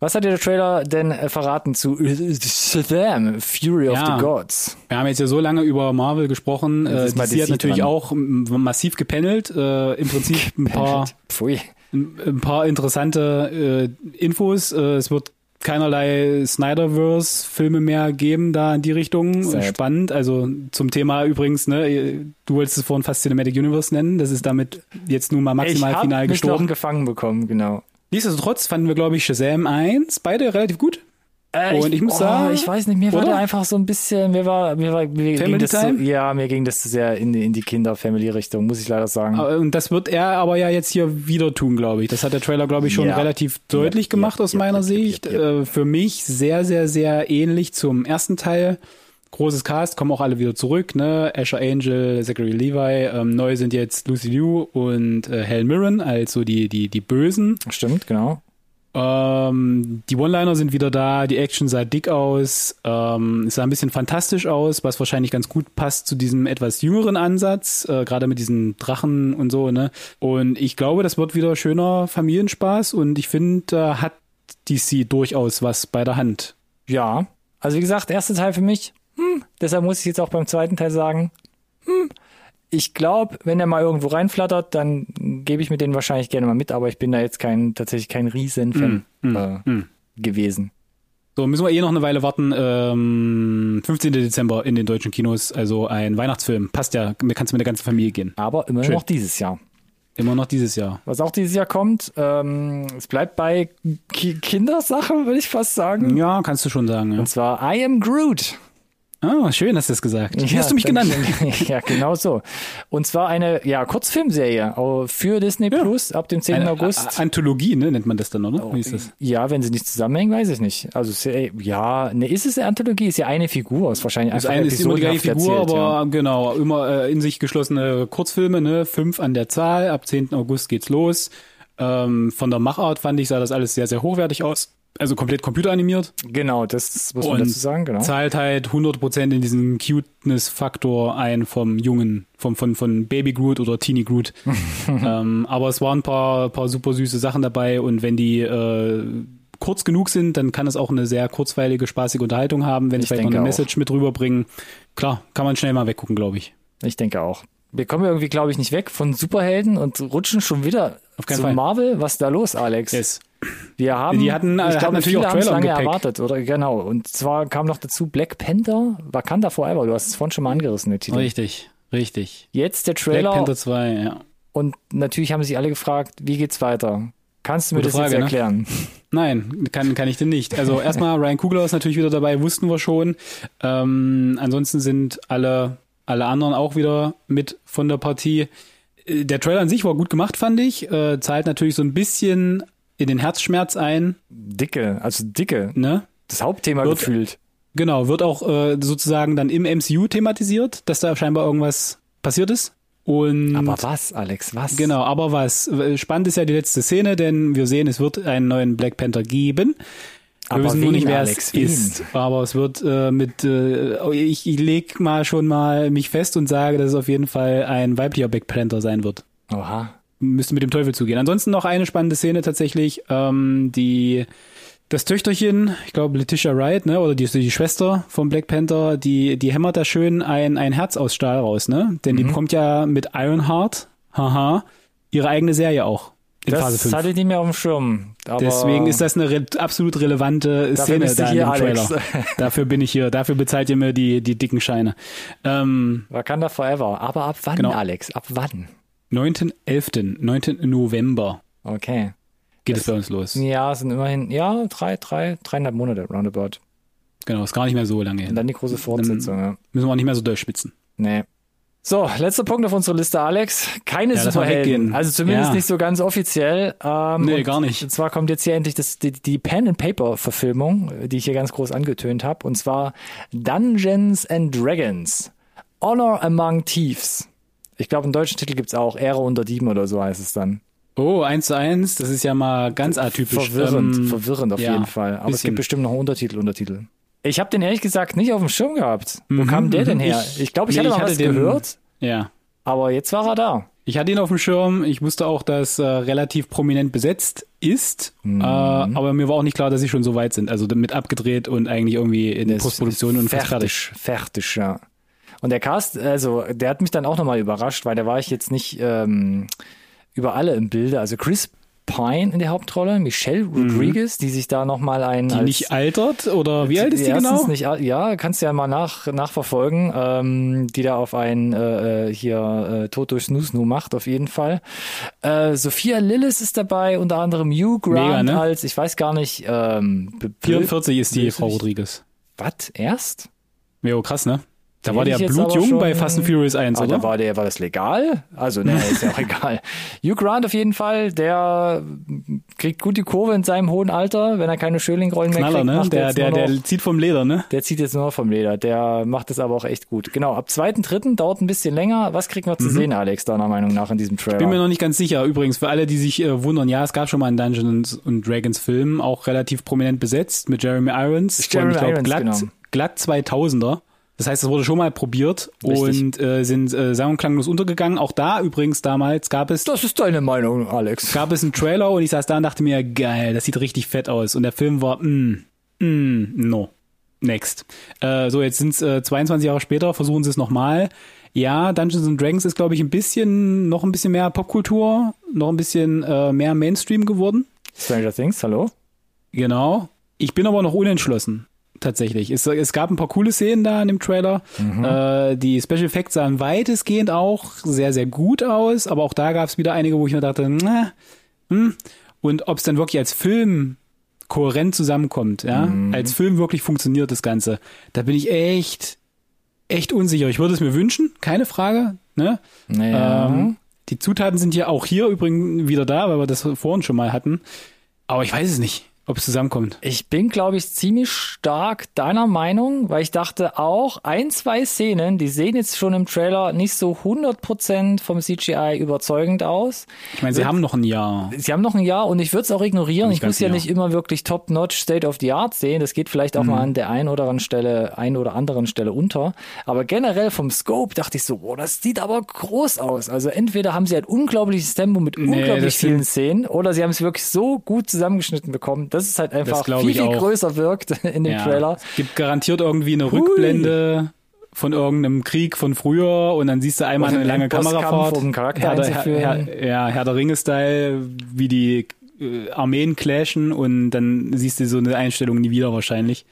Was hat dir der Trailer denn äh, verraten zu Shazam, Fury of Ja. the Gods? Wir haben jetzt ja so lange über Marvel gesprochen. Jetzt Äh, DC hat natürlich dran. auch massiv gepanelt. Äh, Im Prinzip ein paar, Pfui. ein paar interessante äh, Infos. Äh, es wird keinerlei Snyderverse-Filme mehr geben da in die Richtung. Sad. Spannend. Also zum Thema übrigens, ne, du wolltest es vorhin fast Cinematic Universe nennen. Das ist damit jetzt nun mal Ich maximal hab final mich gestorben. noch gefangen bekommen, genau. Nichtsdestotrotz fanden wir, glaube ich, Shazam 1 beide relativ gut. Äh, Und ich muss sagen, ich weiß nicht, mir war oder? der einfach so ein bisschen, mir war, mir war, mir ging Family das so, Time? ja, mir ging das zu sehr in, die- in die Kinder-Family-Richtung, muss ich leider sagen. Und das wird er aber ja jetzt hier wieder tun, glaube ich. Das hat der Trailer, glaube ich, schon Ja. relativ deutlich Ja, gemacht ja, aus meiner Sicht. Äh, Für mich sehr, sehr, sehr ähnlich zum ersten Teil. Großes Cast, kommen auch alle wieder zurück, ne? Asher Angel, Zachary Levi. Ähm, neu sind jetzt Lucy Liu und äh, Helen Mirren, als so die, die, die Bösen. Stimmt, genau. Ähm, die One-Liner sind wieder da, die Action sah dick aus, ähm, es sah ein bisschen fantastisch aus, was wahrscheinlich ganz gut passt zu diesem etwas jüngeren Ansatz, äh, gerade mit diesen Drachen und so, ne? Und ich glaube, das wird wieder schöner Familienspaß und ich finde, da hat DC durchaus was bei der Hand. Ja, also wie gesagt, erster Teil für mich, hm, deshalb muss ich jetzt auch beim zweiten Teil sagen, ich glaube, wenn er mal irgendwo reinflattert, dann gebe ich mir den wahrscheinlich gerne mal mit, aber ich bin da jetzt kein, tatsächlich kein Riesenfan Mm, äh, mm. gewesen. So, müssen wir eh noch eine Weile warten. Ähm, 15. Dezember in den deutschen Kinos, also ein Weihnachtsfilm. Passt ja, kannst du mit der ganzen Familie gehen. Aber immer Schön. noch dieses Jahr. Immer noch dieses Jahr. Was auch dieses Jahr kommt, ähm, es bleibt bei Ki Kindersache, würde ich fast sagen. Ja, kannst du schon sagen, ja. Und zwar I Am Groot. Ah, schön hast du es gesagt. Wie hast du mich genannt? [LAUGHS] Ja, genau so. Und zwar eine ja, Kurzfilmserie für Disney Ja. Plus ab dem 10. Eine August. A- Anthologie, ne, nennt man das dann, oder? Wie ist das? Ja, wenn sie nicht zusammenhängen, weiß ich nicht. Also ja- ja, ne, ist es eine Anthologie? Ist ja eine Figur, ist wahrscheinlich Das einfach eine ist immer die gleiche Figur, erzählt, aber genau, immer äh, in sich geschlossene Kurzfilme, ne, fünf an der Zahl. Ab 10. August geht's los. Ähm, von der Machart fand ich, sah das alles sehr, sehr hochwertig aus. Also komplett computeranimiert. Genau, das muss man Und dazu sagen, genau. Zahlt halt 100% in diesen Cuteness-Faktor ein vom Jungen, vom, von, von Baby Groot oder Teeny Groot. [LAUGHS] ähm, aber es waren ein paar, paar super süße Sachen dabei und wenn die äh, kurz genug sind, dann kann es auch eine sehr kurzweilige, spaßige Unterhaltung haben, wenn Ich sie vielleicht noch eine auch. Message mit rüberbringen. Klar, kann man schnell mal weggucken, glaube ich. Ich denke auch. Wir kommen irgendwie, glaube ich, nicht weg von Superhelden und rutschen schon wieder Auf zu Fall. Marvel. Was ist da los, Alex? Yes. Wir haben, Die hatten, äh, ich glaube, natürlich viele auch Trailer lange erwartet, oder? Genau. Und zwar kam noch dazu Black Panther, Wakanda Forever. Du hast es vorhin schon mal angerissen, der Titel. Richtig, richtig. Jetzt der Black Trailer Panther 2, ja. und natürlich haben sich alle gefragt, wie geht's weiter? Kannst du mir Gute das Frage, jetzt ne? erklären? Nein, kann, kann ich denn nicht. Also [LAUGHS] erstmal Ryan Coogler ist natürlich wieder dabei, wussten wir schon. Ähm, ansonsten sind alle, alle anderen auch wieder mit von der Partie. Äh, Der Trailer an sich war gut gemacht, fand ich. Äh, zahlt natürlich so ein bisschen in den Herzschmerz ein. Dicke, also dicke. Ne? Das Hauptthema Wird- gefühlt. Genau, wird auch äh, sozusagen dann im MCU thematisiert, dass da scheinbar irgendwas passiert ist. Und Aber was, Alex, was? Genau, aber was? Spannend ist ja die letzte Szene, denn wir sehen, es wird einen neuen Black Panther geben. Wir Aber wissen nur wen, nicht, wer Alex, es wen? ist. Aber es wird äh, mit, äh, ich, ich leg mal schon mal mich fest und sage, dass es auf jeden Fall ein weiblicher Black Panther sein wird. Oha. Müsste mit dem Teufel zugehen. Ansonsten noch eine spannende Szene tatsächlich, ähm, die das Töchterchen, ich glaube Letitia Wright, ne, oder die, die Schwester vom Black Panther, die, die hämmert da schön ein, ein Herz aus Stahl raus, ne? Denn Mhm. die bekommt ja mit Ironheart, haha, ihre eigene Serie auch. in Phase das 5. hatte ich nicht mehr auf dem Schirm. Aber Deswegen ist das eine re absolut relevante Szene da in dem Trailer. Alex. [LAUGHS] dafür bin ich hier, dafür bezahlt ihr mir die, die dicken Scheine. Ähm, Wakanda Forever. Aber ab wann, Genau. Alex? Ab wann? 9.11., 9. November Okay. geht es bei uns los. Ja, es sind immerhin, ja, drei, drei, dreieinhalb Monate roundabout. Genau, ist gar nicht mehr so lange Und hin. dann die große Fortsetzung, ja. Müssen wir auch nicht mehr so durchspitzen. Nee. So, letzter Punkt auf unserer Liste, Alex. Keine Ja, Superhelden. Also zumindest Ja. nicht so ganz offiziell. Ähm, Nee, und gar nicht. Und zwar kommt jetzt hier endlich das, die, die Pen-and-Paper-Verfilmung, die ich hier ganz groß angetönt habe. Und zwar Dungeons and Dragons. Honor Among Thieves. Ich glaube, einen deutschen Titel gibt's auch. Ehre unter Dieben oder so heißt es dann. Oh, eins zu eins, das ist ja mal ganz atypisch. Verwirrend, Ähm, verwirrend auf ja, jeden Fall. Aber es bisschen. gibt bestimmt noch Untertitel, Untertitel. Ich habe den ehrlich gesagt nicht auf dem Schirm gehabt. Wo Mhm, kam der denn mhm. her? Ich- Ich glaube, ich nee, hatte ich mal hatte was den- gehört, Ja. aber jetzt war er da. Ich hatte ihn auf dem Schirm. Ich wusste auch, dass äh, relativ prominent besetzt ist. Mhm. Äh, aber mir war auch nicht klar, dass sie schon so weit sind. Also damit abgedreht und eigentlich irgendwie in Der Postproduktion und fertig. fertig. Fertig, ja. Und der Cast, also der hat mich dann auch nochmal überrascht, weil da war ich jetzt nicht ähm, über alle im Bilde. Also Chris Pine in der Hauptrolle, Michelle Rodriguez, die sich da nochmal ein Mhm. Die als nicht altert oder wie alt ist die genau? Nicht, ja, kannst du ja mal nach, nachverfolgen, ähm, die da auf ein äh, äh, hier äh, Tod durch Snoo macht, auf jeden Fall. Äh, Sophia Lillis ist dabei, unter anderem Hugh Grant Mega, ne? als, ich weiß gar nicht, ähm, Be- 44 ist die. Frau Rodriguez. Was? Erst? Ja, krass, ne? Da war der ich blutjung schon- bei Fast and Furious 1, Ah, oder? da war der, war das legal? Also, ne, [LAUGHS] ist ja auch egal. Hugh Grant auf jeden Fall, der kriegt gut die Kurve in seinem hohen Alter, wenn er keine Schölingrollen mehr kriegt. ne? er Der, der, noch- der zieht vom Leder, ne? Der zieht jetzt nur noch vom Leder. Der macht es aber auch echt gut. Genau, ab zweiten, dritten dauert ein bisschen länger. Was kriegen wir zu sehen, Alex, deiner Meinung nach in diesem Trailer? Mhm. Bin mir noch nicht ganz sicher. Übrigens, für alle, die sich äh, wundern, ja, es gab schon mal einen Dungeons und Dragons Film, auch relativ prominent besetzt mit Jeremy Irons. Jeremy von, ich glaub, Irons, glatt, genau. glatt 2000er. Das heißt, es wurde schon mal probiert Richtig. und äh, sind äh, sang- und klanglos untergegangen. Auch da übrigens damals gab es das ist deine Meinung, Alex. gab es einen Trailer und ich saß da und dachte mir, geil, das sieht richtig fett aus. Und der Film war, mm, mm, no. Next. Äh, so, jetzt sind es äh, 22 Jahre später, versuchen sie es nochmal. Ja, Dungeons and Dragons ist, glaube ich, ein bisschen, noch ein bisschen mehr Popkultur, noch ein bisschen äh, mehr Mainstream geworden. Stranger Things, hallo? Genau. Ich bin aber noch unentschlossen. Tatsächlich. Es, es gab ein paar coole Szenen da in dem Trailer. Äh, die Special Effects sahen weitestgehend auch sehr, sehr gut aus, aber auch da gab es wieder einige, wo ich mir dachte, na, hm. Und ob es dann wirklich als Film kohärent zusammenkommt, ja, als Film wirklich funktioniert das Ganze, da bin ich echt, echt unsicher. Ich würde es mir wünschen, keine Frage, ne? Naja. Ähm, die Zutaten sind ja auch hier übrigens wieder da, weil wir das vorhin schon mal hatten. Aber ich weiß es nicht, ob es zusammenkommt. Ich bin, glaube ich, ziemlich stark deiner Meinung, weil ich dachte auch, ein, zwei Szenen, die sehen jetzt schon im Trailer nicht so 100% vom CGI überzeugend aus. Ich meine, sie haben noch ein Jahr. Sie haben noch ein Jahr und ich würde es auch ignorieren. Ich ganz muss ja Jahr. nicht immer wirklich top-notch State of the Art sehen. Das geht vielleicht auch mal Mhm. an der einen oder anderen Stelle, einen oder anderen Stelle unter. Aber generell vom Scope dachte ich so, boah, das sieht aber groß aus. Also entweder haben sie ein unglaubliches Tempo mit unglaublich das vielen Szenen oder sie haben es wirklich so gut zusammengeschnitten bekommen, dass es halt einfach viel, viel auch. größer wirkt [LAUGHS] in dem Ja. Trailer. Es gibt garantiert irgendwie eine Rückblende von irgendeinem Krieg von früher und dann siehst du einmal eine lange Kamerafahrt. um Charakter Herr. Herr, Herr, ja, Herr der Ringe-Style, wie die äh, Armeen clashen und dann siehst du so eine Einstellung nie wieder wahrscheinlich.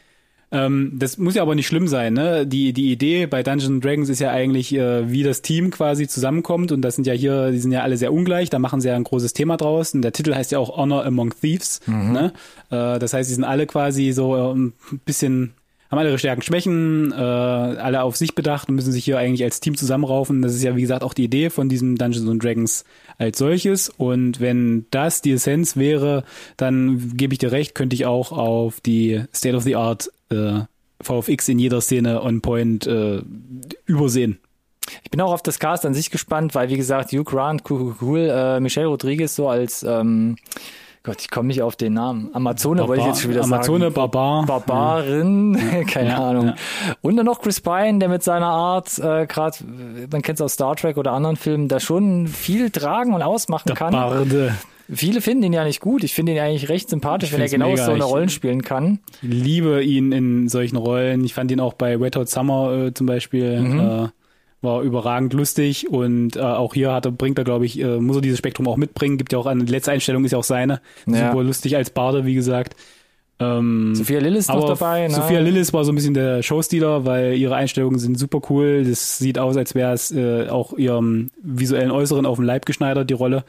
Ähm, das muss ja aber nicht schlimm sein, ne? Die, die Idee bei Dungeons Dragons ist ja eigentlich, äh, wie das Team quasi zusammenkommt und das sind ja hier, die sind ja alle sehr ungleich, da machen sie ja ein großes Thema draus und der Titel heißt ja auch Honor Among Thieves, ne? Äh, das heißt, die sind alle quasi so äh, ein bisschen haben alle ihre Stärken, Schwächen, äh, alle auf sich bedacht und müssen sich hier eigentlich als Team zusammenraufen. Das ist ja, wie gesagt, auch die Idee von diesem Dungeons and Dragons als solches. Und wenn das die Essenz wäre, dann gebe ich dir recht, könnte ich auch auf die State of the Art äh, VFX in jeder Szene on point äh, übersehen. Ich bin auch auf das Cast an sich gespannt, weil wie gesagt, Hugh Grant, cool, cool, äh, Michelle Rodriguez so als ähm, Gott, ich komme nicht auf den Namen. Amazone wollte ich jetzt schon wieder Amazone, sagen. Barbar. Barbarin, [LAUGHS] keine Ja, Ahnung. ja. Und dann noch Chris Pine, der mit seiner Art, äh, gerade, man kennt es aus Star Trek oder anderen Filmen, da schon viel tragen und ausmachen Der kann. Barde. Viele finden ihn ja nicht gut. Ich finde ihn eigentlich recht sympathisch, Ich wenn er genau mega. so eine Rollen spielen kann. Ich liebe ihn in solchen Rollen. Ich fand ihn auch bei Wet Hot Summer äh, zum Beispiel. Mhm. Äh, war überragend lustig und äh, auch hier hat er, bringt er, glaube ich, äh, muss er dieses Spektrum auch mitbringen. Gibt ja auch eine die letzte Einstellung ist ja auch seine. Ja. Super lustig als Barde, wie gesagt. Ähm, Sophia Lillis noch dabei. Ne? Sophia Lillis war so ein bisschen der Showstealer, weil ihre Einstellungen sind super cool. Das sieht aus, als wäre es äh, auch ihrem visuellen Äußeren auf dem Leib geschneidert, die Rolle.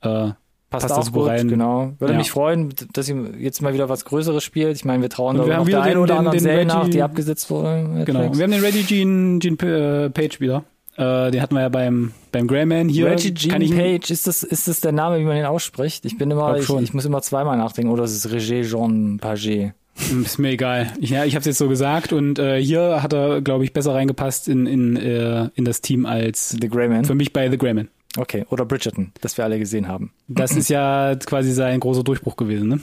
Äh, Passt, passt da auch super gut, rein. genau. Würde Ja. mich freuen, dass sie jetzt mal wieder was Größeres spielt. Ich meine, wir trauen da noch der einen den- oder den- anderen den Serie nach, die abgesetzt wurde. genau. Und wir haben den Reggie Jean, Jean äh, Page wieder. Äh, den hatten wir ja beim, beim Greyman hier. Reggie kann ich Jean Page, ist das, ist das der Name, wie man den ausspricht? Ich bin immer, ich, ich muss immer zweimal nachdenken. Oder ist es Regé Jean Page? Ist mir egal. Ich, ja, ich habe es jetzt so gesagt und äh, hier hat er, glaube ich, besser reingepasst in, in, äh, in das Team als The Greyman? für mich bei The Greyman. Okay. Oder Bridgerton, das wir alle gesehen haben. Das ist ja quasi sein großer Durchbruch gewesen, ne?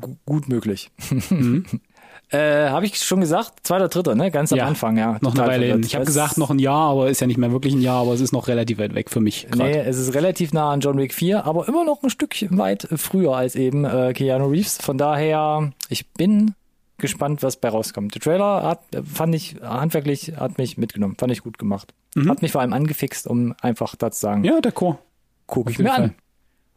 Gu- gut möglich. Mhm. [LAUGHS] äh, habe ich schon gesagt? Zweiter, dritter, ne? Ganz am Ja, Anfang, ja. Noch eine Weile hin. Ich habe gesagt noch ein Jahr, aber ist ja nicht mehr wirklich ein Jahr, aber es ist noch relativ weit weg für mich. grad. Nee, es ist relativ nah an John Wick 4, aber immer noch ein Stückchen weit früher als eben äh, Keanu Reeves. Von daher, ich bin gespannt, was bei rauskommt. Der Trailer hat, fand ich handwerklich, hat mich mitgenommen, fand ich gut gemacht. Hat mich vor allem angefixt, um einfach da zu sagen, Mhm. Ja, d'accord. guck ich jeden mir Fall. an.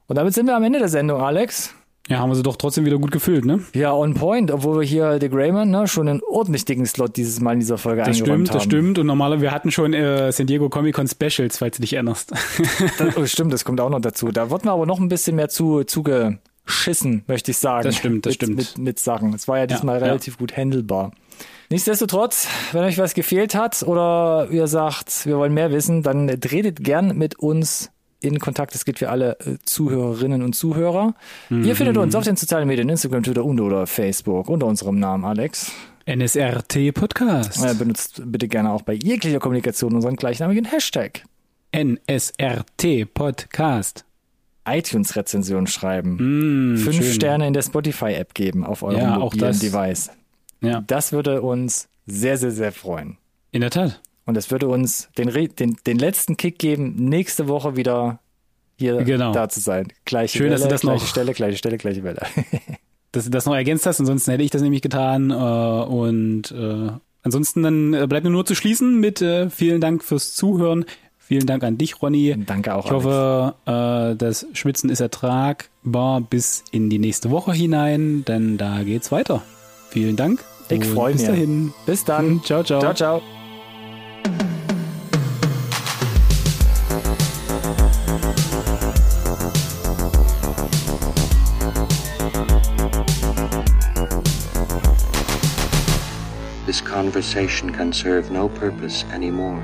Und damit sind wir am Ende der Sendung, Alex. Ja, haben wir sie doch trotzdem wieder gut gefüllt, ne? Ja, on point, obwohl wir hier The Greyman ne, schon einen ordentlich dicken Slot dieses Mal in dieser Folge Das eingeräumt stimmt, haben. das stimmt. Und normalerweise, wir hatten schon äh, San Diego Comic Con Specials, falls du dich erinnerst. Das, oh, stimmt, das kommt auch noch dazu. Da wurden wir aber noch ein bisschen mehr zu zugeschissen, möchte ich sagen. Das stimmt, das mit, stimmt. Mit, mit Sachen. Es war ja diesmal ja. relativ gut handelbar. Nichtsdestotrotz, wenn euch was gefehlt hat oder ihr sagt, wir wollen mehr wissen, dann tretet gern mit uns in Kontakt. Das gilt für alle äh, Zuhörerinnen und Zuhörer. Mhm. Ihr findet uns auf den sozialen Medien, Instagram, Twitter und oder Facebook unter unserem Namen, Alex. NSRT Podcast. Benutzt bitte gerne auch bei jeglicher Kommunikation unseren gleichnamigen Hashtag. NSRT Podcast. iTunes-Rezension schreiben. Mm, fünf schön. Sterne in der Spotify-App geben auf eurem Ja, mobilen das. Device. Ja, Das würde uns sehr, sehr, sehr freuen. in der Tat. Und das würde uns den, den, den letzten Kick geben, nächste Woche wieder hier Genau. da zu sein. Gleiche Schön, Welle, dass du das gleiche noch- Stelle, gleiche Stelle, gleiche Welle. [LAUGHS] Dass du das noch ergänzt hast, ansonsten hätte ich das nämlich getan. Äh, und äh, ansonsten dann äh, bleibt mir nur zu schließen mit vielen Dank fürs Zuhören. Vielen Dank an dich, Ronny. Danke auch. Ich hoffe, äh, das Schwitzen ist ertragbar bis in die nächste Woche hinein, denn da geht's weiter. Vielen Dank. Ich und freu Bis mich. dahin. Bis dann. [LAUGHS] Ciao, ciao. Ciao, ciao. This conversation can serve no purpose anymore.